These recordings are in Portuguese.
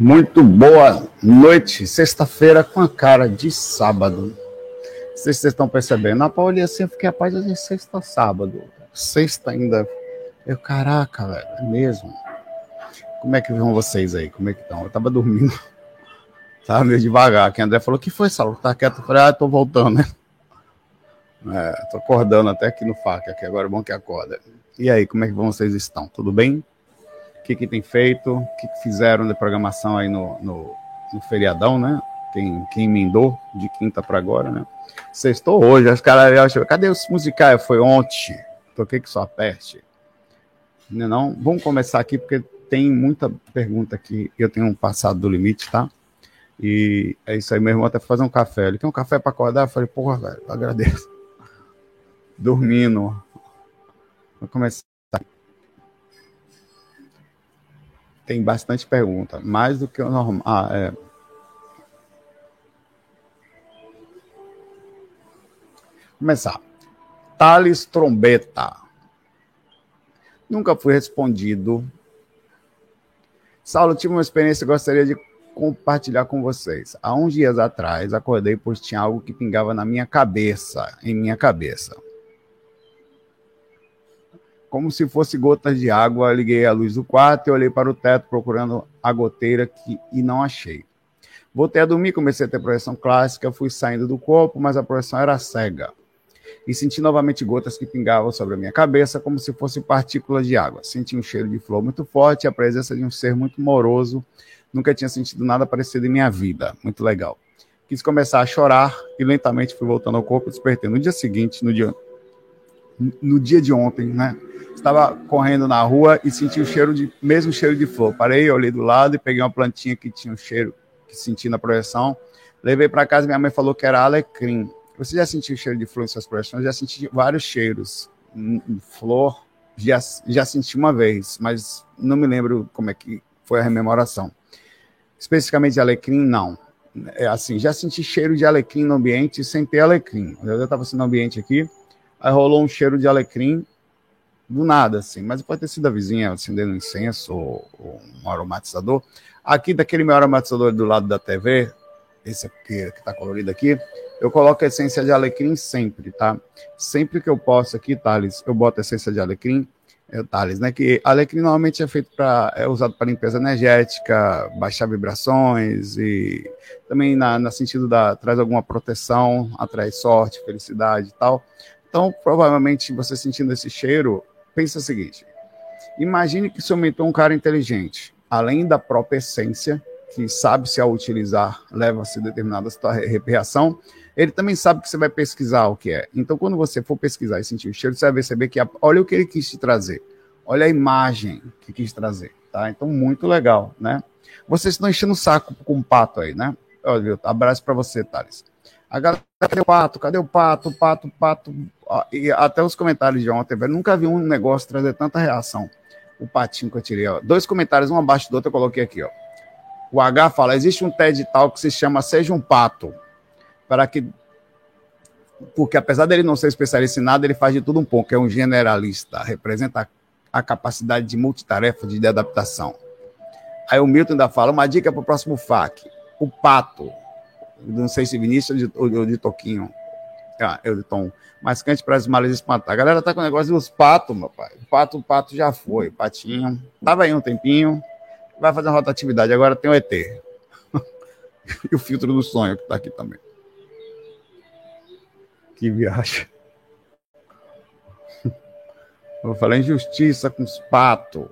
Muito boa noite, sexta-feira com a cara de sábado. Se vocês estão percebendo. Na Paulinha assim, eu fiquei a paz de sexta sábado. Sexta ainda. Eu, caraca, velho, é mesmo. Como é que vão vocês aí? Como é que estão? Eu tava dormindo. Tava meio devagar. Que André falou: que foi, Saulo? Tá quieto? Eu falei: ah, tô voltando, né? É, tô acordando até aqui no FAC, aqui agora é bom que acorda. E aí, como é que vocês estão? Tudo bem? Que, que tem feito, o que, que fizeram de programação aí no, no, no feriadão, né? Quem, quem emendou de quinta para agora, né? Sextou hoje, os caras acham, cadê os musicais? Foi ontem, toquei que só peste. Não, é não, vamos começar aqui porque tem muita pergunta aqui. Eu tenho um passado do limite, tá? E é isso aí, meu irmão até fazer um café. Ele quer um café para acordar? Eu falei, porra, velho, agradeço. Dormindo. Vou começar. Tem bastante pergunta, mais do que o normal. Ah, é. Começar. Thales Trombeta. Nunca fui respondido. Saulo, tive uma experiência que gostaria de compartilhar com vocês. Há uns dias atrás, acordei pois tinha algo que pingava na minha cabeça, em minha cabeça como se fosse gotas de água. Liguei a luz do quarto e olhei para o teto procurando a goteira que, e não achei. Voltei a dormir, comecei a ter projeção clássica, fui saindo do corpo, mas a projeção era cega. E senti novamente gotas que pingavam sobre a minha cabeça, como se fossem partículas de água. Senti um cheiro de flor muito forte e a presença de um ser muito moroso. Nunca tinha sentido nada parecido em minha vida. Muito legal. Quis começar a chorar e lentamente fui voltando ao corpo despertei. No dia seguinte, no dia, no dia de ontem, né? estava correndo na rua e senti o cheiro de mesmo cheiro de flor. Parei, olhei do lado e peguei uma plantinha que tinha um cheiro que senti na projeção. Levei para casa, minha mãe falou que era alecrim. Você já sentiu o cheiro de flor em suas projeções? Já senti vários cheiros. Flor, já, já senti uma vez, mas não me lembro como é que foi a rememoração. Especificamente de alecrim, não. É assim, já senti cheiro de alecrim no ambiente sem ter alecrim. Eu estava no ambiente aqui, aí rolou um cheiro de alecrim do nada, assim, mas pode ter sido a vizinha acendendo um incenso ou, ou, um aromatizador. Aqui, daquele meu aromatizador do lado da TV, esse aqui que está colorido aqui, eu coloco a essência de alecrim sempre, tá? Sempre que eu posso aqui, Thales, eu boto a essência de alecrim, é, Thales, né? Que alecrim normalmente é feito para, é usado para limpeza energética, baixar vibrações e também na, na sentido da, traz alguma proteção, atrai sorte, felicidade e tal. Então, provavelmente, você sentindo esse cheiro, pensa o seguinte: imagine que se aumentou um cara inteligente, além da própria essência, que sabe se ao utilizar leva-se determinada reação, ele também sabe que você vai pesquisar o que é. Então, quando você for pesquisar e sentir o cheiro, você vai perceber que olha o que ele quis te trazer, olha a imagem que quis trazer, tá? Então, muito legal, né? Vocês estão enchendo o saco com o pato aí, né? Olha, abraço para você, Thales. A galera, cadê o pato? Cadê o pato? Pato, pato. E até os comentários de ontem, velho. Nunca vi um negócio trazer tanta reação. O patinho que eu tirei, ó. Dois comentários, um abaixo do outro, eu coloquei aqui, ó. O H fala: existe um TED tal que se chama Seja um Pato. Para que. Porque apesar dele não ser especialista em nada, ele faz de tudo um pouco. É um generalista. Representa a capacidade de multitarefa, de adaptação. Aí o Milton ainda fala: uma dica para o próximo FAQ. O pato não sei se Vinícius ou de, de Toquinho. Ah, eu. Mas cante para as males espantar. A galera tá com o negócio dos patos, meu pai. O pato, o pato já foi. Patinho. Tava aí um tempinho. Vai fazer uma rotatividade. Agora tem o ET. e o filtro do sonho que tá aqui também. Que viagem. Vou falar injustiça com os patos.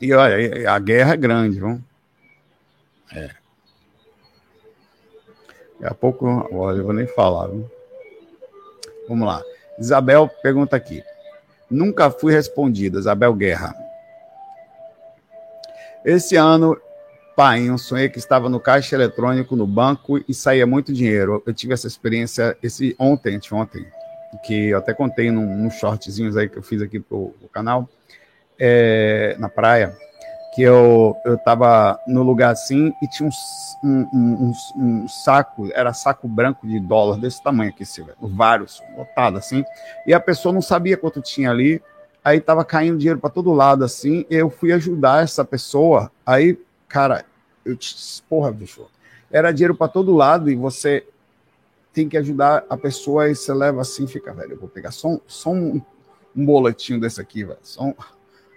E olha, a guerra é grande, viu? É. Daqui a pouco, olha, eu vou nem falar. Viu? Vamos lá. Isabel pergunta aqui. Nunca fui respondida, Isabel Guerra. Esse ano, pai, eu sonhei que estava no caixa eletrônico no banco e saía muito dinheiro. Eu tive essa experiência esse ontem, ontem, que eu até contei num, num aí que eu fiz aqui pro, pro canal, é, na praia que eu, eu tava no lugar assim e tinha um, um, um, um saco, era saco branco de dólar desse tamanho aqui, Silvio, vários, lotado assim, e a pessoa não sabia quanto tinha ali, aí tava caindo dinheiro para todo lado assim, eu fui ajudar essa pessoa, aí, cara, eu te, porra, bicho, era dinheiro para todo lado e você tem que ajudar a pessoa e você leva assim, fica, velho, eu vou pegar só, só um, um boletinho desse aqui, velho, só um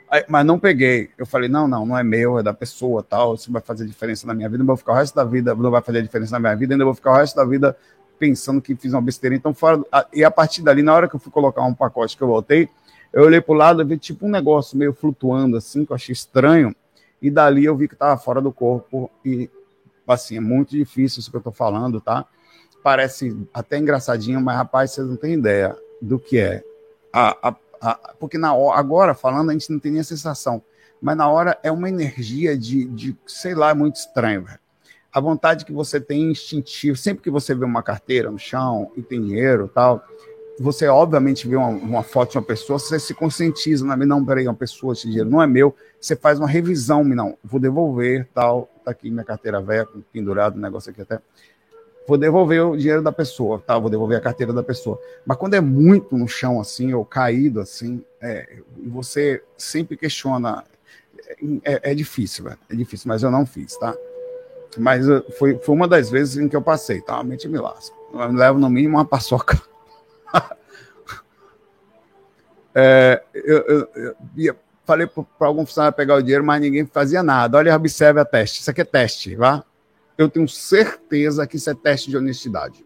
Aí, mas não peguei. Eu falei, não, não, não é meu, é da pessoa, tal. Isso vai fazer diferença na minha vida. Não vou ficar o resto da vida, não vai fazer diferença na minha vida, ainda vou ficar o resto da vida pensando que fiz uma besteira. Então, fora. E a partir dali, na hora que eu fui colocar um pacote que eu voltei, eu olhei pro lado e vi tipo um negócio meio flutuando assim, que eu achei estranho. E dali eu vi que estava fora do corpo. E, assim, é muito difícil isso que eu tô falando, tá? Parece até engraçadinho, mas, rapaz, vocês não têm ideia do que é. A, a porque na hora, agora falando a gente não tem nem a sensação, mas na hora é uma energia de, de sei lá, muito estranho. Velho. A vontade que você tem instintivo, sempre que você vê uma carteira no chão e tem dinheiro tal, você obviamente vê uma, uma foto de uma pessoa, você se conscientiza, não, não peraí, uma pessoa, esse dinheiro não é meu, você faz uma revisão, não, vou devolver, tal, tá aqui minha carteira velha, pendurado, um negócio aqui até vou devolver o dinheiro da pessoa, tá? Vou devolver a carteira da pessoa. Mas quando é muito no chão assim, ou caído assim, é, você sempre questiona. É, é, difícil, velho. É difícil, mas eu não fiz, tá? Mas foi, foi uma das vezes em que eu passei, tá? Mente me lasco. Eu levo no mínimo uma paçoca. é, eu, eu, eu, eu falei para algum funcionário pegar o dinheiro, mas ninguém fazia nada. Olha, observe a teste. Isso aqui é teste, vá eu tenho certeza que isso é teste de honestidade.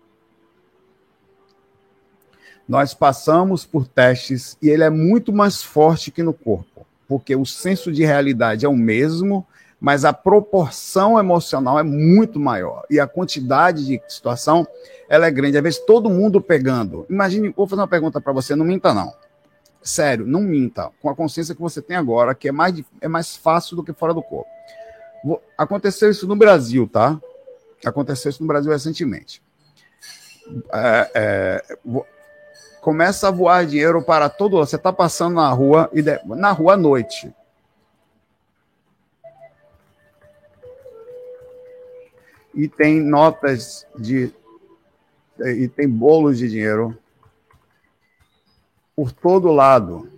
Nós passamos por testes e ele é muito mais forte que no corpo, porque o senso de realidade é o mesmo, mas a proporção emocional é muito maior e a quantidade de situação ela é grande. Às vezes todo mundo pegando. Imagine, vou fazer uma pergunta para você, não minta não. Sério, não minta. Com a consciência que você tem agora, que é mais, é mais fácil do que fora do corpo. Aconteceu isso no Brasil, tá? Aconteceu isso no Brasil recentemente. É, é, começa a voar dinheiro para todo. Você está passando na rua e de, na rua à noite. E tem notas de e tem bolos de dinheiro por todo lado.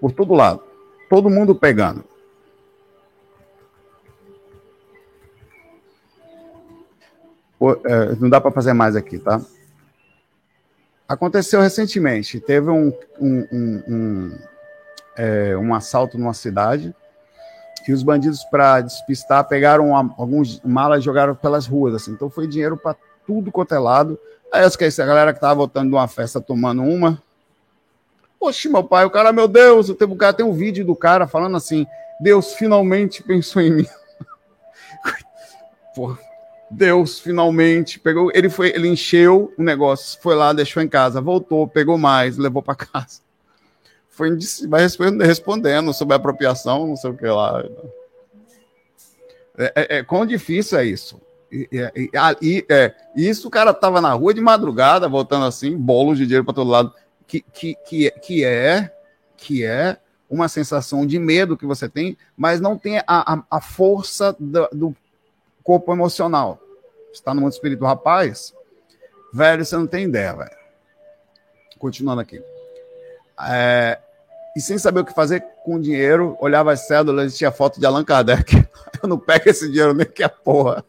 Por todo lado. Todo mundo pegando. Não dá para fazer mais aqui, tá? Aconteceu recentemente, teve um, um, um, um, é, um assalto numa cidade e os bandidos, para despistar, pegaram uma, alguns malas e jogaram pelas ruas. Assim. Então foi dinheiro para tudo quanto é lado. Aí eu esqueci, a galera que estava voltando de uma festa tomando uma. Poxa, meu pai, o cara, meu Deus, o cara tem um vídeo do cara falando assim: Deus finalmente pensou em mim. Porra, Deus finalmente pegou. Ele foi, ele encheu o negócio, foi lá, deixou em casa, voltou, pegou mais, levou para casa. Foi vai respondendo sobre apropriação, não sei o que lá. É, é, é quão difícil é isso? E, e, e, é, isso o cara tava na rua de madrugada, voltando assim, bolos de dinheiro para todo lado, que, que, que, que é que é uma sensação de medo que você tem, mas não tem a, a, a força do, do corpo emocional está no mundo espiritual, rapaz, velho, você não tem ideia, velho. Continuando aqui. É, e sem saber o que fazer com o dinheiro, olhava as cédulas e tinha foto de Allan Kardec. Eu não pego esse dinheiro nem que a porra.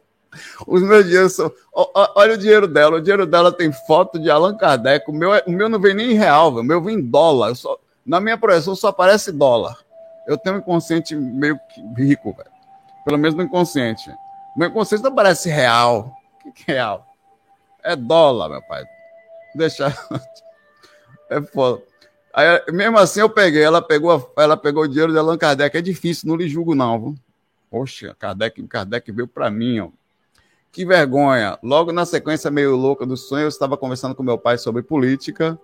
Os meus dinheiros são. Olha o dinheiro dela. O dinheiro dela tem foto de Allan Kardec. O meu, é, o meu não vem nem em real, o meu vem em dólar. Só, na minha projeção só aparece dólar. Eu tenho um inconsciente meio rico, velho. Pelo menos no inconsciente. Meu inconsciente não parece real. O que é real? É dólar, meu pai. Deixa. É foda. Aí, mesmo assim, eu peguei. Ela pegou, ela pegou o dinheiro de Allan Kardec. É difícil, não lhe julgo, não. Viu? Poxa, Kardec, Kardec veio para mim, ó. Que vergonha. Logo na sequência meio louca do sonho, eu estava conversando com meu pai sobre política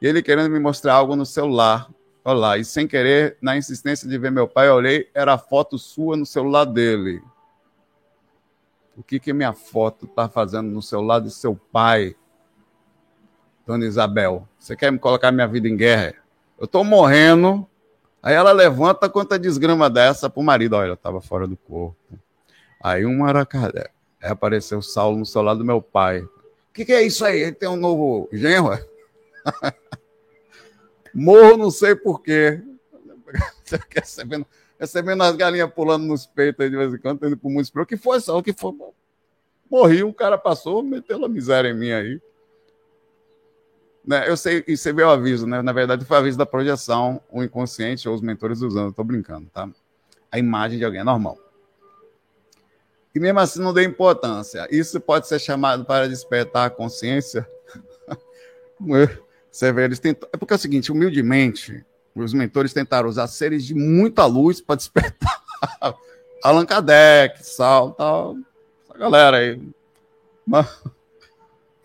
e ele querendo me mostrar algo no celular. Olha lá, e sem querer, na insistência de ver meu pai, eu olhei, era a foto sua no celular dele. O que que minha foto está fazendo no celular de seu pai? Dona Isabel, você quer me colocar minha vida em guerra? Eu estou morrendo. Aí ela levanta quanta desgrama dessa pro marido. Olha, estava fora do corpo. Aí um Maracanã. Aí apareceu Saulo no celular do meu pai. O que, que, é isso aí? Ele tem um novo genro? Morro, não sei porquê. recebendo, as galinhas pulando nos peitos aí de vez em quando, indo pro município. O que foi só? O que foi? Morri, o cara passou, meteu a miséria em mim aí. Né, eu sei, e você vê o aviso, né? Na verdade, foi aviso da projeção, o inconsciente ou os mentores usando. Estou brincando, tá? A imagem de alguém é normal e mesmo assim não deu importância. Isso pode ser chamado para despertar a consciência. Eles tentam... É porque é o seguinte, humildemente, os mentores tentaram usar seres de muita luz para despertar. Allan Kardec, Sal, tal, essa galera aí. Mas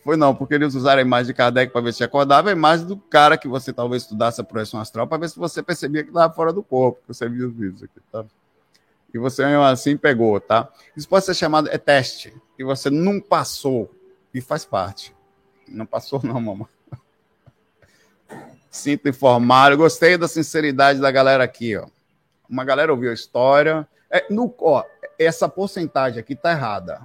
foi não, porque eles usaram a imagem de Kardec para ver se acordava, a imagem do cara que você talvez estudasse a projeção astral para ver se você percebia que estava fora do corpo, que você viu os vídeos aqui, tá? e você assim pegou, tá? Isso pode ser chamado é teste, e você não passou, e faz parte. Não passou, não, mamãe. Sinto informar. Eu gostei da sinceridade da galera aqui, ó. Uma galera ouviu a história. É, no, ó, essa porcentagem aqui tá errada.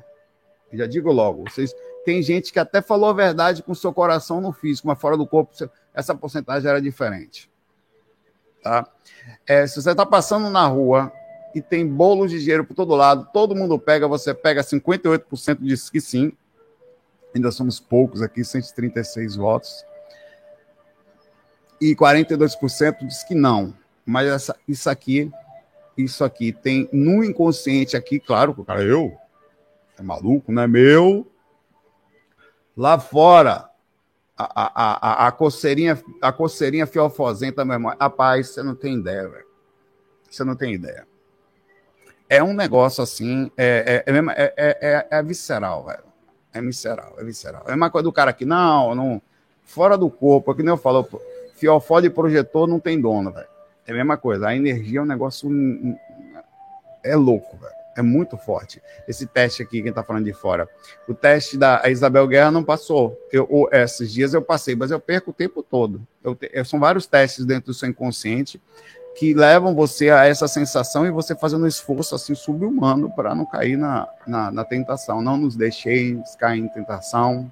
Já digo logo. Vocês, tem gente que até falou a verdade com seu coração no físico, mas fora do corpo, essa porcentagem era diferente. Tá? É, se você está passando na rua e tem bolos de dinheiro por todo lado, todo mundo pega, você pega 58% diz que sim. Ainda somos poucos aqui, 136 votos. E 42% diz que não. Mas essa, isso aqui, isso aqui tem no inconsciente aqui, claro, o cara, eu, é maluco, não é meu. Lá fora, a, a, a, a coceirinha, a coceirinha fiofosenta, meu irmão. Rapaz, você não tem ideia, velho. Você não tem ideia é um negócio assim, é, é, é, é, é visceral, velho. É visceral, é visceral. É uma coisa do cara que, não, não, fora do corpo, que nem eu falo, fiofó de projetor não tem dono, velho. É a mesma coisa, a energia é um negócio, é louco, velho. É muito forte. Esse teste aqui, quem tá falando de fora. O teste da Isabel Guerra não passou. Eu, esses dias eu passei, mas eu perco o tempo todo. Eu, são vários testes dentro do seu inconsciente que levam você a essa sensação e você fazendo um esforço assim subhumano para não cair na, na, na, tentação. Não nos deixeis cair em tentação.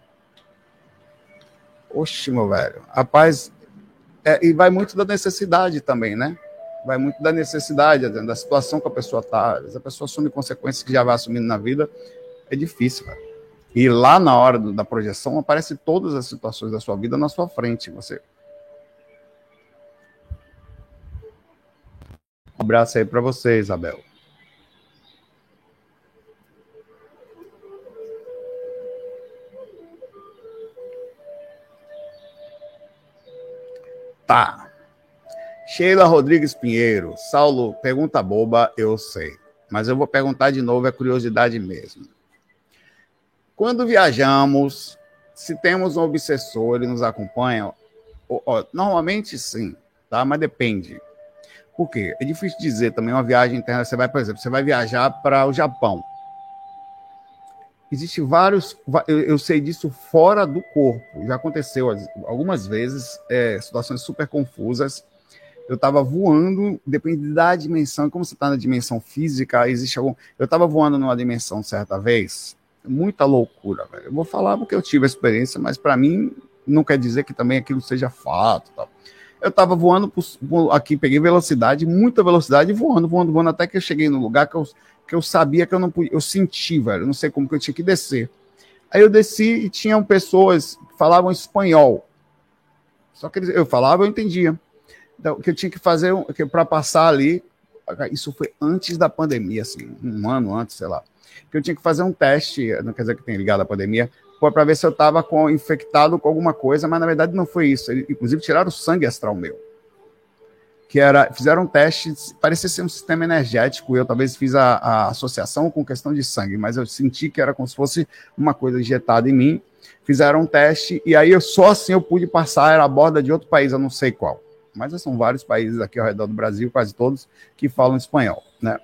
Oxe, meu velho. Rapaz, é, e vai muito da necessidade também, né? Vai muito da necessidade, da situação que a pessoa está. A pessoa assume consequências que já vai assumindo na vida. É difícil, velho. E lá na hora do, da projeção aparece todas as situações da sua vida na sua frente. Você Um abraço aí para você, Isabel. Tá. Sheila Rodrigues Pinheiro. Saulo, pergunta boba, eu sei. Mas eu vou perguntar de novo, é curiosidade mesmo. Quando viajamos, se temos um obsessor, ele nos acompanha? Normalmente sim, tá? Mas depende. Por quê? É difícil dizer também uma viagem interna. Você vai, por exemplo, você vai viajar para o Japão. Existem vários. Eu, sei disso fora do corpo. Já aconteceu algumas vezes, é, situações super confusas. Eu estava voando, depende da dimensão. Como você está na dimensão física, existe algum. Eu estava voando numa dimensão certa vez. Muita loucura, velho. Eu vou falar porque eu tive a experiência, mas para mim não quer dizer que também aquilo seja fato. Tal eu estava voando por, aqui, peguei velocidade, muita velocidade, voando, voando, voando, até que eu cheguei no lugar que eu, que eu sabia que eu não podia, eu senti, velho, não sei como que eu tinha que descer. Aí eu desci e tinham pessoas que falavam espanhol. Só que eu falava, eu entendia. Então, que eu tinha que fazer para passar ali, isso foi antes da pandemia, assim, um ano antes, sei lá. Que eu tinha que fazer um teste, não quer dizer que tenha ligado à pandemia, para ver se eu estava infectado com alguma coisa, mas na verdade não foi isso. Eles, inclusive, tiraram o sangue astral meu. Que era, fizeram um teste, parecia ser um sistema energético, eu talvez fiz a, a, associação com questão de sangue, mas eu senti que era como se fosse uma coisa injetada em mim, fizeram um teste, e aí eu, só assim eu pude passar, era a borda de outro país, eu não sei qual, mas são vários países aqui ao redor do Brasil, quase todos, que falam espanhol, né,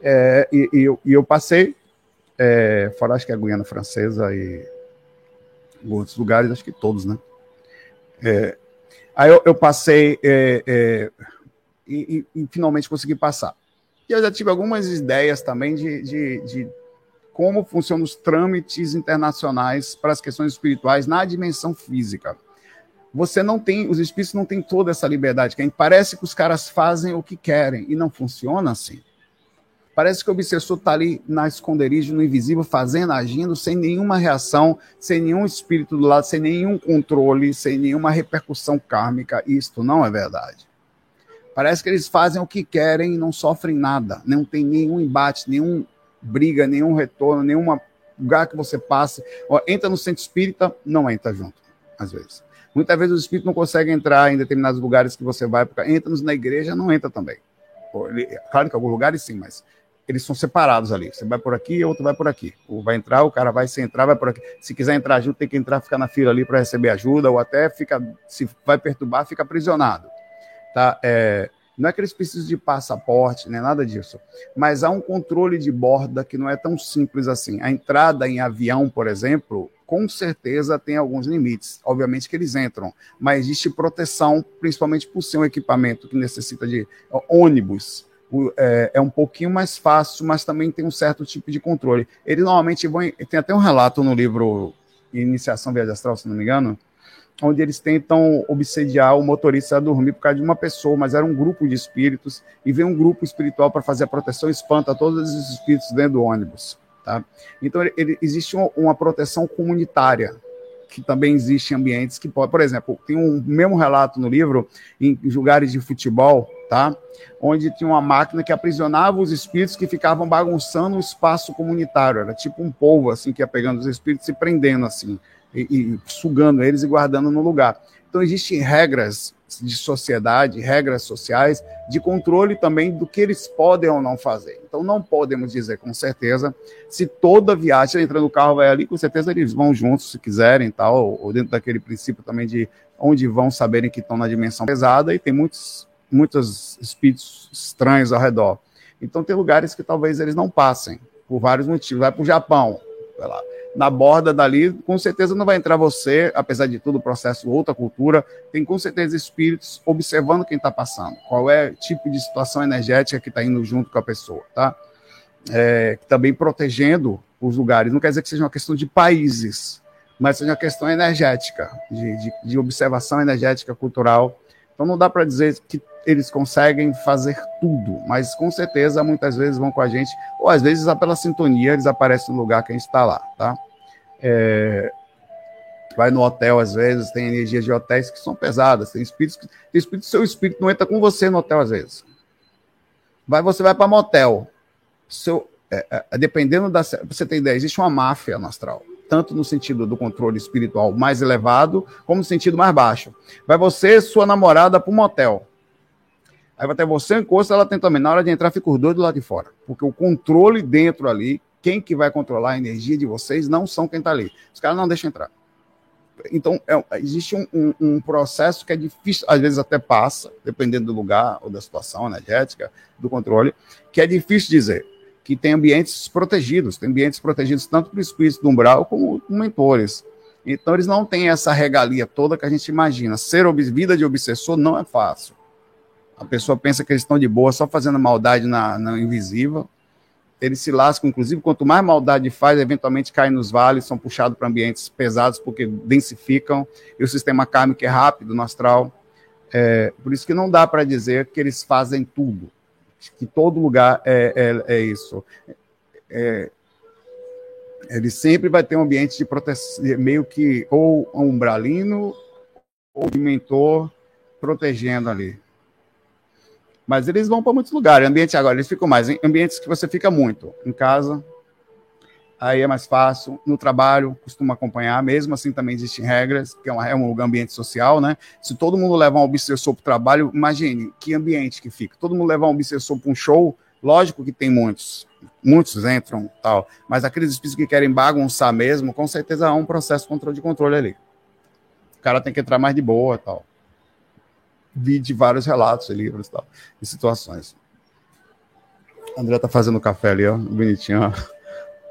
é, e, e, eu, e, eu, passei, é, fora acho que a Guiana Francesa e outros lugares, acho que todos, né, é, aí eu, eu passei é, é, e, e, e, finalmente consegui passar. E eu já tive algumas ideias também de, de, de como funcionam os trâmites internacionais para as questões espirituais na dimensão física. Você não tem, os espíritos não têm toda essa liberdade, que parece que os caras fazem o que querem e não funciona assim. Parece que o obsessor está ali na esconderijo, no invisível, fazendo, agindo, sem nenhuma reação, sem nenhum espírito do lado, sem nenhum controle, sem nenhuma repercussão kármica. Isto não é verdade. Parece que eles fazem o que querem e não sofrem nada. Não tem nenhum embate, nenhum briga, nenhum retorno, nenhum lugar que você passe. Ó, entra no centro espírita, não entra junto, às vezes. Muitas vezes os espíritos não conseguem entrar em determinados lugares que você vai, porque entra na igreja, não entra também. Claro que alguns lugares sim, mas eles são separados ali. Você vai por aqui, outro vai por aqui. O vai entrar, o cara vai se entrar, vai por aqui. Se quiser entrar junto, tem que entrar, ficar na fila ali para receber ajuda, ou até fica, se vai perturbar, fica aprisionado. Tá? É, não é que eles precisam de passaporte, nem nada disso, mas há um controle de borda que não é tão simples assim. A entrada em avião, por exemplo, com certeza tem alguns limites. Obviamente que eles entram, mas existe proteção, principalmente por ser um equipamento que necessita de ônibus. É, é, um pouquinho mais fácil, mas também tem um certo tipo de controle. Eles normalmente vão. Tem até um relato no livro Iniciação Viagem Astral, se não me engano, onde eles tentam obsediar o motorista a dormir por causa de uma pessoa, mas era um grupo de espíritos, e vem um grupo espiritual para fazer a proteção, espanta todos os espíritos dentro do ônibus. Tá? Então, ele, existe uma, uma, proteção comunitária, que também existe em ambientes que pode, por exemplo, tem um mesmo relato no livro, em, em lugares de futebol, tá? onde tinha uma máquina que aprisionava os espíritos que ficavam bagunçando o espaço comunitário, era tipo um povo assim, que ia pegando os espíritos e prendendo assim e, e sugando eles e guardando no lugar. Então, existem regras de sociedade, regras sociais, de controle também do que eles podem ou não fazer. Então, não podemos dizer com certeza se toda viagem entra no carro, vai ali, com certeza eles vão juntos se quiserem, tal, ou dentro daquele princípio também de onde vão saberem que estão na dimensão pesada e tem muitos, muitos espíritos estranhos ao redor. Então, tem lugares que talvez eles não passem, por vários motivos. Vai para o Japão, vai lá na borda dali, com certeza não vai entrar você, apesar de tudo, o processo outra cultura, tem com certeza espíritos observando quem está passando, qual é o tipo de situação energética que está indo junto com a pessoa, tá? É, também protegendo os lugares, não quer dizer que seja uma questão de países, mas seja uma questão energética, de, de, de observação energética cultural. Então não dá para dizer que eles conseguem fazer tudo, mas com certeza muitas vezes vão com a gente, ou às vezes pela sintonia eles aparecem no lugar que a gente está lá, tá? É, vai no hotel, às vezes, tem energias de hotéis que são pesadas, tem espíritos que. Tem espírito, seu espírito não entra com você no hotel, às vezes. Vai, você vai para motel. Seu, é, é, dependendo da. Você tem ideia, existe uma máfia no astral. Tanto no sentido do controle espiritual mais elevado, como no sentido mais baixo. Vai você sua namorada para um motel. Aí vai ter você encosta, ela tem também. Na hora de entrar, fica os dois do lado de fora. Porque o controle dentro ali quem que vai controlar a energia de vocês não são quem está ali. Os caras não deixam entrar. Então, é, existe um, um, um, processo que é difícil, às vezes até passa, dependendo do lugar ou da situação energética, do controle, que é difícil dizer. Que tem ambientes protegidos, tem ambientes protegidos tanto para o espírito do umbral como mentores. Então, eles não têm essa regalia toda que a gente imagina. Ser vida de obsessor não é fácil. A pessoa pensa que eles estão de boa só fazendo maldade na, na invisível, eles se lascam, inclusive, quanto mais maldade faz, eventualmente caem nos vales, são puxados para ambientes pesados porque densificam, e o sistema kármico é rápido no astral. É, por isso que não dá para dizer que eles fazem tudo, que todo lugar é, é, é isso. É, ele sempre vai ter um ambiente de proteção, meio que ou umbralino ou de mentor protegendo ali. Mas eles vão para muitos lugares. Ambiente agora, eles ficam mais em ambientes que você fica muito. Em casa, aí é mais fácil. No trabalho, costumo acompanhar, mesmo assim também existem regras, que é, uma, é um ambiente social, né? Se todo mundo levar um obsessor para o trabalho, imagine que ambiente que fica. Todo mundo levar um obsessor para um show, lógico que tem muitos, muitos entram tal, mas aqueles espíritos que querem bagunçar mesmo, com certeza há um processo de controle ali. O cara tem que entrar mais de boa tal. Vi de vários relatos, livros tal, de situações. André tá fazendo café ali, ó, bonitinho, ó.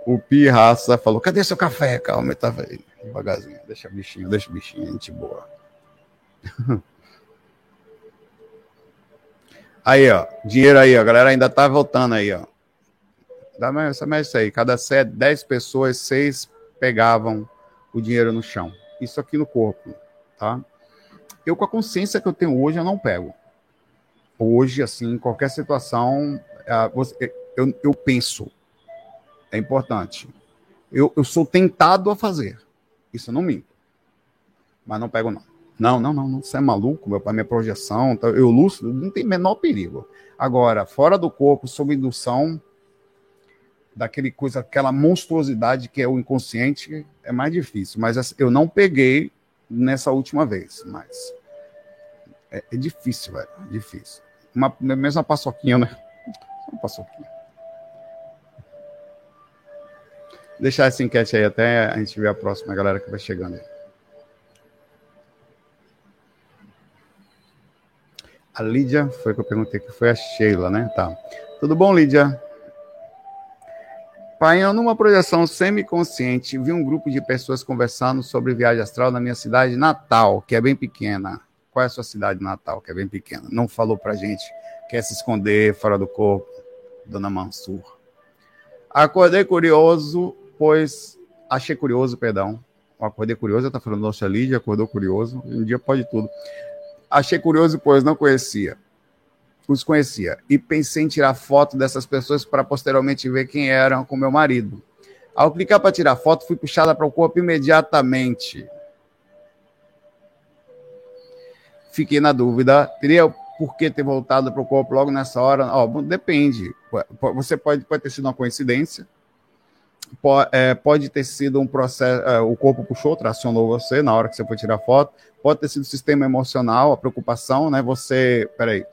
O Pi Raça falou: cadê seu café? Calma, tava aí, devagarzinho. Deixa bichinho, deixa bichinho, gente boa. Aí, ó, dinheiro aí, ó, a galera ainda tá voltando aí, ó. Dá mais, mais isso aí. Cada 10 pessoas, 6 pegavam o dinheiro no chão. Isso aqui no corpo, tá? Eu, com a consciência que eu tenho hoje, eu não pego. Hoje, assim, em qualquer situação, eu, eu penso, é importante. Eu, eu sou tentado a fazer. Isso eu não minto. Mas não pego, não. Não, não, não, não. Você é maluco, meu pai, minha projeção, eu lúcido, não tem menor perigo. Agora, fora do corpo, sob indução, daquele coisa, aquela monstruosidade que é o inconsciente, é mais difícil. Mas assim, eu não peguei nessa última vez, mas é, é difícil, velho, é difícil. Uma, mesma paçoquinha, né? Uma paçoquinha. deixar essa enquete aí até a gente ver a próxima galera que vai chegando aí. A Lídia, foi que eu perguntei que foi a Sheila, né? Tá. Tudo bom, Lídia? Pai, eu numa projeção semiconsciente vi um grupo de pessoas conversando sobre viagem astral na minha cidade natal, que é bem pequena. Qual é a sua cidade natal, que é bem pequena? Não falou pra gente. Quer se esconder fora do corpo, Dona Mansur. Acordei curioso pois achei curioso, perdão. Acordei curioso, tá falando, nossa, Lídia acordou curioso. Um dia pode tudo. Achei curioso, pois não conhecia. Os conhecia. E pensei em tirar foto dessas pessoas para posteriormente ver quem eram com meu marido. Ao clicar para tirar foto, fui puxada para o corpo imediatamente. Fiquei na dúvida. Teria por que ter voltado para o corpo logo nessa hora? Ó, depende. Você pode, pode ter sido uma coincidência é, pode ter sido um processo, é, o corpo puxou, tracionou você na hora que você foi tirar foto, pode ter sido o sistema emocional, a preocupação, né? Você, peraí.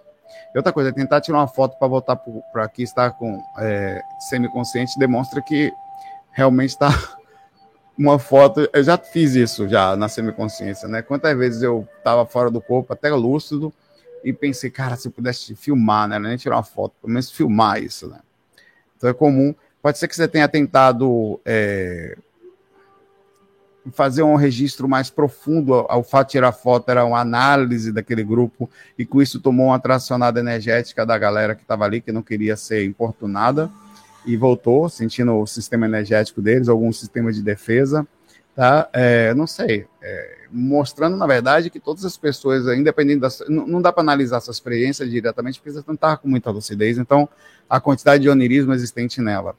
E outra coisa, tentar tirar uma foto para voltar para aqui estar com é, semiconsciente demonstra que realmente está uma foto. Eu já fiz isso já na semiconsciência, né? Quantas vezes eu estava fora do corpo, até lúcido, e pensei, cara, se eu pudesse filmar, né? Nem tirar uma foto, pelo menos filmar isso, né? Então é comum Pode ser que você tenha tentado é, fazer um registro mais profundo ao fato de tirar foto, era uma análise daquele grupo, e com isso tomou uma tracionada energética da galera que estava ali, que não queria ser importunada, e voltou, sentindo o sistema energético deles, algum sistema de defesa, tá? É, não sei, é, mostrando, na verdade, que todas as pessoas, independente das. Não, não dá para analisar essa experiência diretamente, porque você não está com muita lucidez, então a quantidade de onirismo existente nela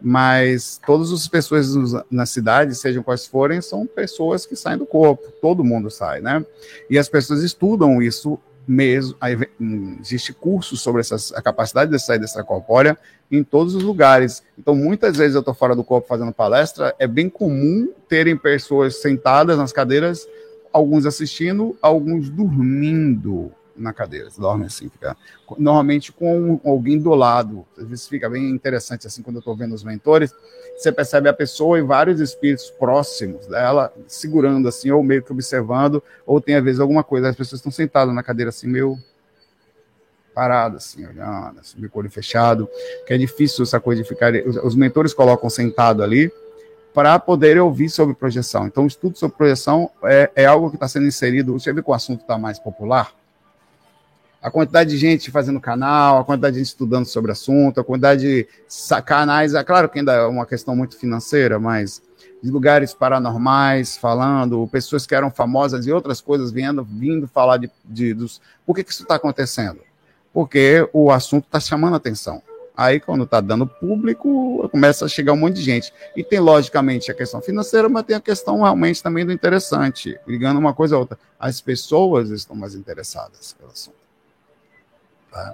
mas todas as pessoas na cidade, sejam quais forem, são pessoas que saem do corpo, todo mundo sai, né? E as pessoas estudam isso mesmo. Hum, existe curso sobre essas, a capacidade de sair dessa corpórea em todos os lugares. Então, muitas vezes eu estou fora do corpo fazendo palestra, é bem comum terem pessoas sentadas nas cadeiras, alguns assistindo, alguns dormindo na cadeira, você dorme assim, fica normalmente com alguém do lado. Às vezes fica bem interessante assim quando eu estou vendo os mentores, você percebe a pessoa e vários espíritos próximos dela segurando assim ou meio que observando, ou tem às vezes alguma coisa, as pessoas estão sentadas na cadeira assim meio paradas assim, olhando, assim, meio olho fechado, que é difícil essa coisa de ficar, os, os mentores colocam sentado ali para poder ouvir sobre projeção. Então, o estudo sobre projeção é, é algo que está sendo inserido. Você vê que o assunto está mais popular? A quantidade de gente fazendo canal, a quantidade de gente estudando sobre assunto, a quantidade de canais, é claro que ainda é uma questão muito financeira, mas de lugares paranormais falando, pessoas que eram famosas e outras coisas vindo, vindo falar de, de dos. Por que, que isso está acontecendo? Porque o assunto está chamando atenção. Aí, quando está dando público, começa a chegar um monte de gente. E tem, logicamente, a questão financeira, mas tem a questão realmente também do interessante. Ligando uma coisa a outra. As pessoas estão mais interessadas pelo assunto. Tá?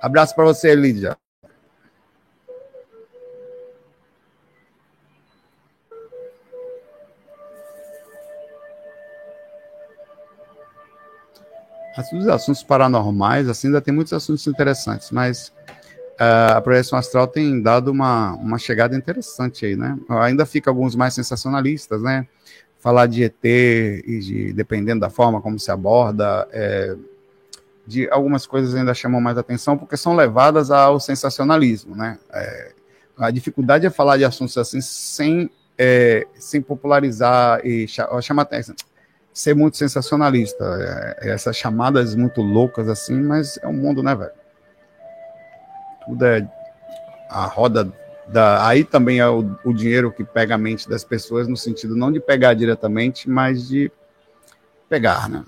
Abraço para você, Lídia. Os assuntos paranormais, assim, ainda tem muitos assuntos interessantes, mas uh, a projeção astral tem dado uma, uma chegada interessante aí, né? Ainda fica alguns mais sensacionalistas, né? Falar de ET e de, dependendo da forma como se aborda, é, de algumas coisas ainda chamam mais atenção porque são levadas ao sensacionalismo, né? É, a dificuldade é falar de assuntos assim sem, é, sem popularizar e chamar atenção ser muito sensacionalista. É, essas chamadas muito loucas assim, mas é o um mundo, né, velho? Tudo é a roda da. Aí também é o, o, dinheiro que pega a mente das pessoas, no sentido não de pegar diretamente, mas de pegar, né?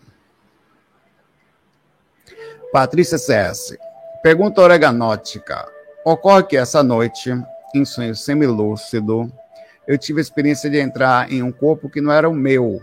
Patrícia CS. Pergunta oreganótica. Ocorre que essa noite, em sonho semilúcido, eu tive a experiência de entrar em um corpo que não era o meu,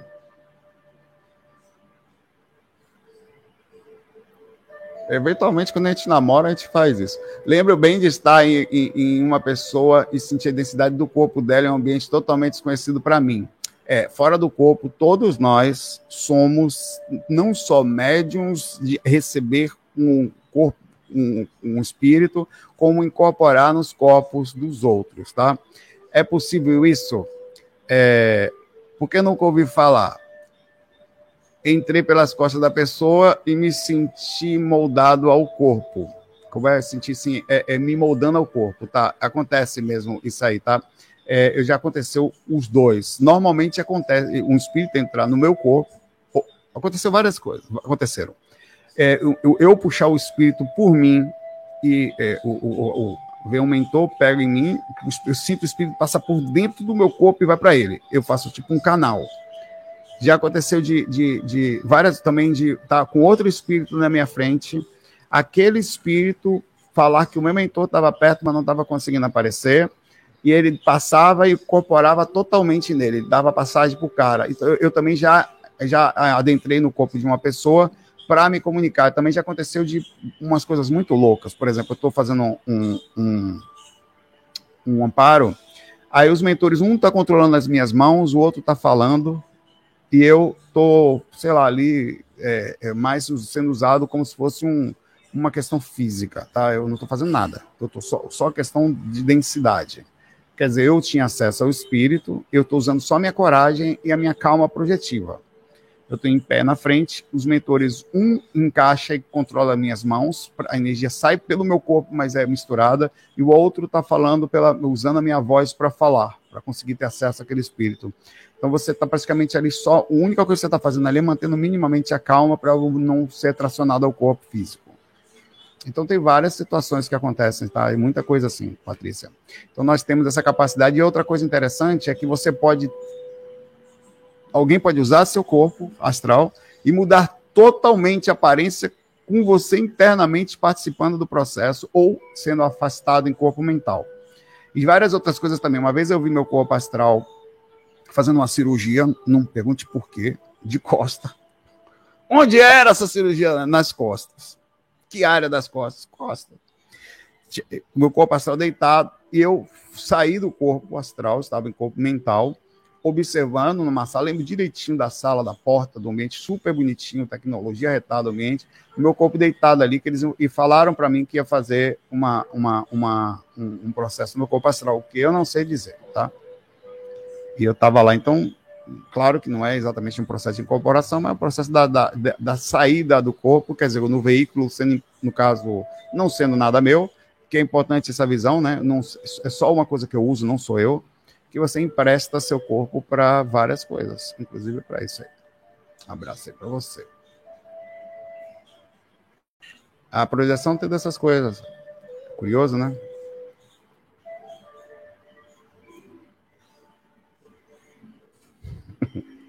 Eventualmente, quando a gente namora, a gente faz isso. Lembro bem de estar em, em, em uma pessoa e sentir a densidade do corpo dela em um ambiente totalmente desconhecido para mim. É, fora do corpo, todos nós somos não só médiums de receber um corpo, um, um espírito, como incorporar nos corpos dos outros, tá? É possível isso? É, porque nunca ouvi falar entrei pelas costas da pessoa e me senti moldado ao corpo. Como é sentir assim, é, é, me moldando ao corpo, tá? Acontece mesmo isso aí, tá? É, já aconteceu os dois. Normalmente acontece um espírito entrar no meu corpo. Aconteceu várias coisas, aconteceram. É, eu, eu, puxar o espírito por mim e é, o, o, o, mentor pega em mim, eu sinto o espírito passar por dentro do meu corpo e vai para ele. Eu faço tipo um canal. Já aconteceu de, de, de várias também de estar tá com outro espírito na minha frente, aquele espírito falar que o meu mentor estava perto, mas não estava conseguindo aparecer, e ele passava e incorporava totalmente nele, dava passagem para o cara. Então, eu, eu, também já, já adentrei no corpo de uma pessoa para me comunicar. Também já aconteceu de umas coisas muito loucas. Por exemplo, eu estou fazendo um, um, um amparo, aí os mentores, um está controlando as minhas mãos, o outro está falando, e eu tô, sei lá, ali é, é mais sendo usado como se fosse um, uma questão física, tá? Eu não estou fazendo nada, eu tô só, só questão de densidade. Quer dizer, eu tinha acesso ao espírito, eu estou usando só minha coragem e a minha calma projetiva. Eu estou em pé na frente, os mentores, um encaixa e controla minhas mãos, a energia sai pelo meu corpo, mas é misturada, e o outro está falando, pela, usando a minha voz para falar, para conseguir ter acesso àquele espírito. Então você está praticamente ali só. A única coisa que você está fazendo ali é mantendo minimamente a calma para não ser tracionado ao corpo físico. Então tem várias situações que acontecem, tá? E muita coisa assim, Patrícia. Então nós temos essa capacidade. E outra coisa interessante é que você pode. Alguém pode usar seu corpo astral e mudar totalmente a aparência com você internamente participando do processo ou sendo afastado em corpo mental. E várias outras coisas também. Uma vez eu vi meu corpo astral fazendo uma cirurgia, não pergunte por quê, de costa. Onde era essa cirurgia? Nas costas. Que área das costas? Costa. Meu corpo astral deitado, e eu saí do corpo astral, estava em corpo mental, observando numa sala, lembro direitinho da sala, da porta do ambiente, super bonitinho, tecnologia retada ambiente, meu corpo deitado ali, que eles e falaram para mim que ia fazer uma, uma, uma, um, um processo no corpo astral, o que eu não sei dizer, tá? E eu estava lá, então, claro que não é exatamente um processo de incorporação, mas é um processo da, da, da, saída do corpo, quer dizer, no veículo, sendo, no caso, não sendo nada meu, que é importante essa visão, né? Não, é só uma coisa que eu uso, não sou eu, que você empresta seu corpo para várias coisas, inclusive para isso aí. Abraço aí para você. A projeção tem dessas coisas. Curioso, né?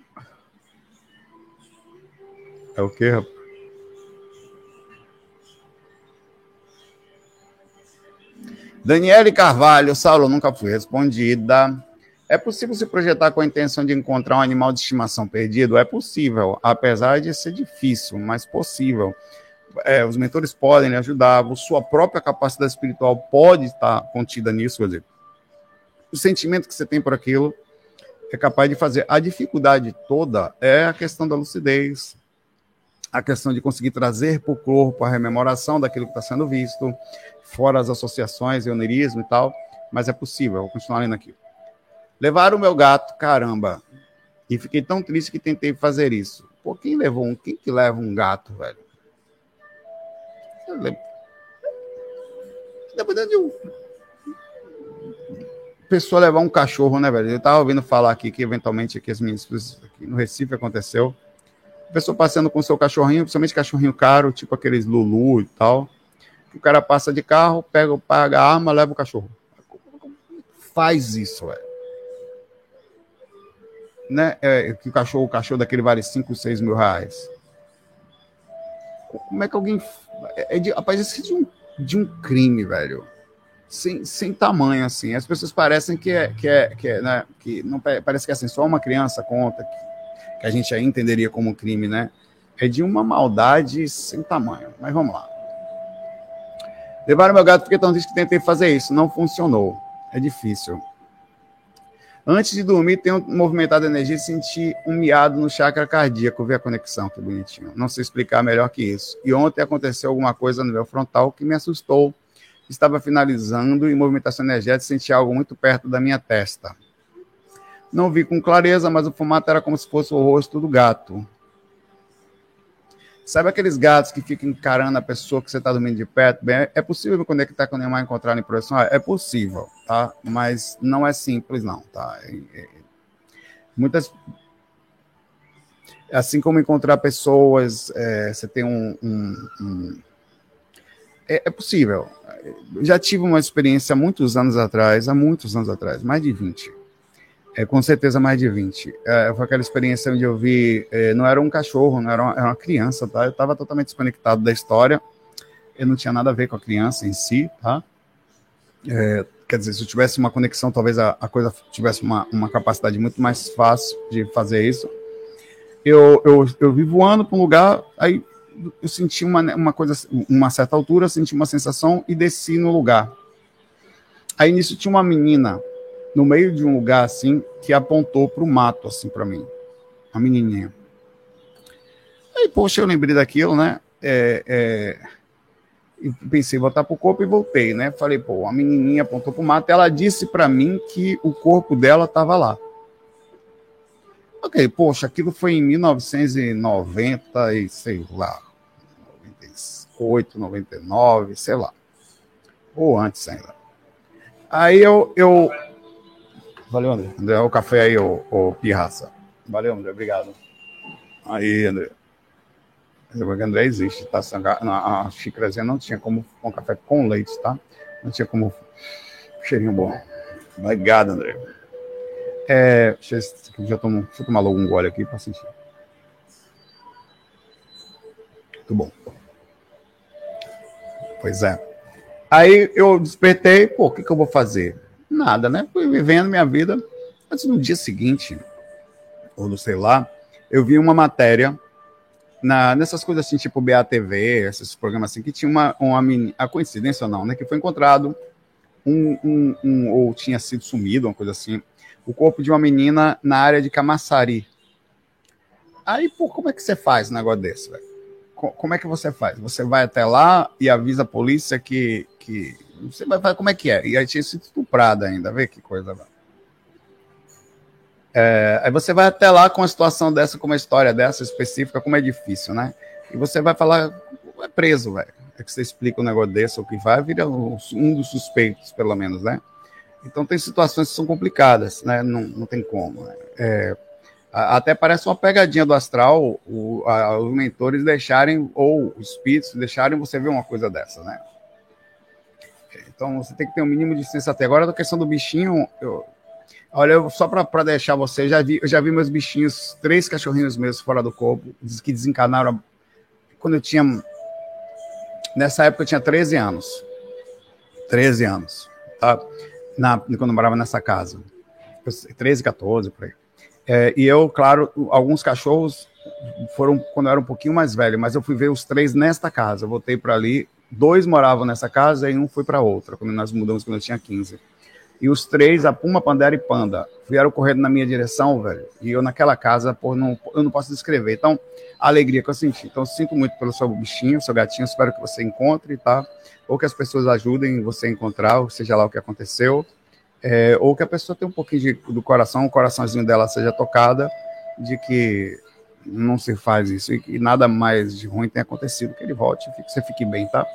É o que, rapaz? Daniele Carvalho, Saulo, nunca fui respondida. É possível se projetar com a intenção de encontrar um animal de estimação perdido? É possível, apesar de ser difícil, mas possível. É, os mentores podem lhe ajudar, sua própria capacidade espiritual pode estar contida nisso, quer dizer, o sentimento que você tem por aquilo é capaz de fazer. A dificuldade toda é a questão da lucidez, a questão de conseguir trazer para o corpo a rememoração daquilo que está sendo visto, fora as associações, eunirismo e tal, mas é possível, vou continuar lendo aqui. Levaram o meu gato, caramba, e fiquei tão triste que tentei fazer isso. Pô, quem levou um, quem que leva um gato, velho? Na verdade, eu... pessoa levar um cachorro, né, velho? Eu tava ouvindo falar aqui que eventualmente aqui as minhas aqui no Recife aconteceu pessoa passando com seu cachorrinho, principalmente cachorrinho caro, tipo aqueles Lulu e tal. O cara passa de carro, pega, paga a arma, leva o cachorro. Faz isso, velho. Né? É, que o cachorro, o cachorro daquele vale 5, 6 mil reais. Como é que alguém. É, é de, rapaz, isso é de um, de um crime, velho. Sem, sem tamanho, assim. As pessoas parecem que é, que é, que é né? Que não parece que é assim, só uma criança conta. Que, que a gente aí entenderia como crime, né? É de uma maldade sem tamanho. Mas vamos lá. Levaram meu gato porque tão triste que tentei fazer isso. Não funcionou. É difícil. Antes de dormir, tenho movimentado a energia e senti um miado no chakra cardíaco. Ver a conexão, que bonitinho. Não sei explicar melhor que isso. E ontem aconteceu alguma coisa no meu frontal que me assustou. Estava finalizando e movimentação energética senti algo muito perto da minha testa. Não vi com clareza, mas o fumato era como se fosse o rosto do gato. Sabe aqueles gatos que ficam encarando a pessoa que você está dormindo de perto? Bem, é possível me conectar com o Neymar e encontrar em projeção? É possível, tá? Mas não é simples, não, tá? É, é, muitas... Assim como encontrar pessoas, é, você tem um... um, um... É, é, possível. Já tive uma experiência há muitos anos atrás, há muitos anos atrás, mais de 20 é, com certeza mais de 20. É, foi aquela experiência onde eu vi, é, não era um cachorro, não era uma, era uma criança, tá? Eu estava totalmente desconectado da história, eu não tinha nada a ver com a criança em si, tá? É, quer dizer, se eu tivesse uma conexão, talvez a, a coisa tivesse uma, uma capacidade muito mais fácil de fazer isso. Eu, eu, eu vi voando para um lugar, aí eu senti uma, uma coisa, uma certa altura, senti uma sensação e desci no lugar. Aí nisso tinha uma menina no meio de um lugar assim que apontou para o mato assim para mim, a menininha. Aí, poxa, eu lembrei daquilo, né? É, é, e pensei voltar pro corpo e voltei, né? Falei, pô, a menininha apontou pro mato, ela disse para mim que o corpo dela estava lá. Ok, poxa, aquilo foi em 1990 e sei lá, 98, 99, sei lá, ou antes ainda. Aí eu, eu Valeu, André. André, o café aí, o, o pirraça. Valeu, André, obrigado. Aí, André. O André existe, tá? A xícarazinha não tinha como um café com leite, tá? Não tinha como. Cheirinho bom. Obrigado, André. É, deixa, eu, já tomo, deixa eu tomar logo um gole aqui para sentir. Muito bom. Pois é. Aí eu despertei, pô, o que, que eu vou fazer? Nada, né? Fui vivendo minha vida. Mas no dia seguinte, ou não sei lá, eu vi uma matéria na, nessas coisas assim, tipo BATV, esses programas assim, que tinha uma, uma a coincidência ou não, né? Que foi encontrado um, um, um, ou tinha sido sumido, uma coisa assim, o corpo de uma menina na área de Camaçari. Aí, pô, como é que você faz um negócio desse, velho? Como é que você faz? Você vai até lá e avisa a polícia que, que você vai falar como é que é. E aí tinha sido estuprada ainda, vê que coisa. É, aí você vai até lá com uma situação dessa, com uma história dessa específica, como é difícil, né? E você vai falar, é preso, velho. É que você explica um negócio desse, ou que vai, vira um dos suspeitos, pelo menos, né? Então tem situações que são complicadas, né? Não, não tem como. Né? É, até parece uma pegadinha do astral o, a, os mentores deixarem, ou os espíritos deixarem você ver uma coisa dessa, né? Então você tem que ter um mínimo de sensatez. Agora, a questão do bichinho, eu, olha, eu, só para deixar você, já, vi, eu já vi meus bichinhos, três cachorrinhos meus fora do corpo, que desencarnaram quando eu tinha. Nessa época eu tinha 13 anos. 13 anos. Tá? Na, quando eu morava nessa casa. 13, 14, por aí. É, e eu, claro, alguns cachorros foram quando eu era um pouquinho mais velho, mas eu fui ver os três nesta casa. Eu voltei para ali dois moravam nessa casa e um foi para outra, quando nós mudamos quando eu tinha 15. E os três, a Puma, Pandera e Panda, vieram correndo na minha direção, velho. E eu naquela casa, pô, não, eu não posso descrever. Então, a alegria que eu senti. Então, eu sinto muito pelo seu bichinho, seu gatinho. Espero que você encontre, tá? Ou que as pessoas ajudem você a encontrar, seja lá o que aconteceu. É, ou que a pessoa tenha um pouquinho de, do coração, o coraçãozinho dela seja tocada, de que não se faz isso e que nada mais de ruim tenha acontecido, que ele volte e você fique bem, tá?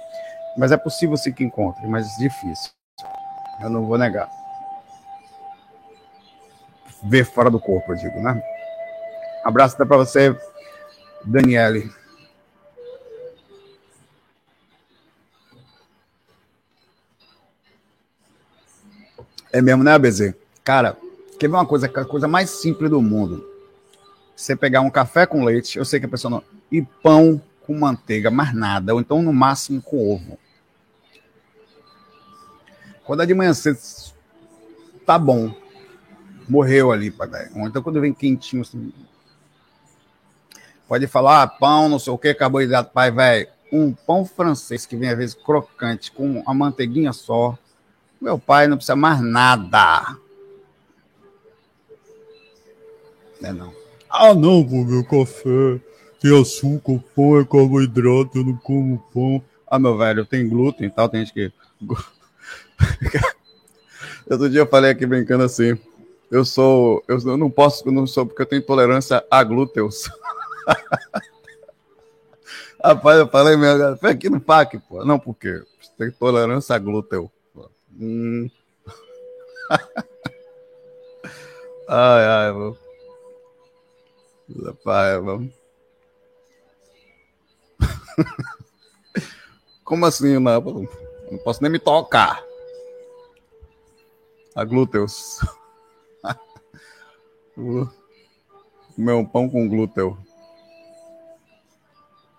Mas é possível sim que encontre, mas difícil. Eu não vou negar. Ver fora do corpo, eu digo, né? Abraço até para você, Daniele. É mesmo, né, ABZ? Cara, quer ver uma coisa, a coisa mais simples do mundo? Você pegar um café com leite, eu sei que a pessoa não. E pão com manteiga, mais nada. Ou então, no máximo, com ovo. Quando é de manhã cedo, tá bom. Morreu ali, pai. Então quando vem quentinho, assim, pode falar ah, pão, não sei o que, carboidrato, pai, velho. Um pão francês que vem às vezes crocante, com a manteiguinha só. Meu pai não precisa mais nada. Não é não. Ah, não, porque o café tem açúcar, pão é carboidrato, eu não como pão. Ah, meu velho, tem glúten e tal, tem gente que Outro dia eu falei aqui brincando assim. Eu sou. Eu não posso, eu não sou, porque eu tenho intolerância a glúteos. Rapaz, eu falei mesmo, foi aqui no PAC, pô. Não, por quê? Você tem intolerância a glúteo. Hum. ai, ai, mano. Rapaz, vamos. Como assim, não? Não posso nem me tocar a glúteos. Comer um pão com glúteo.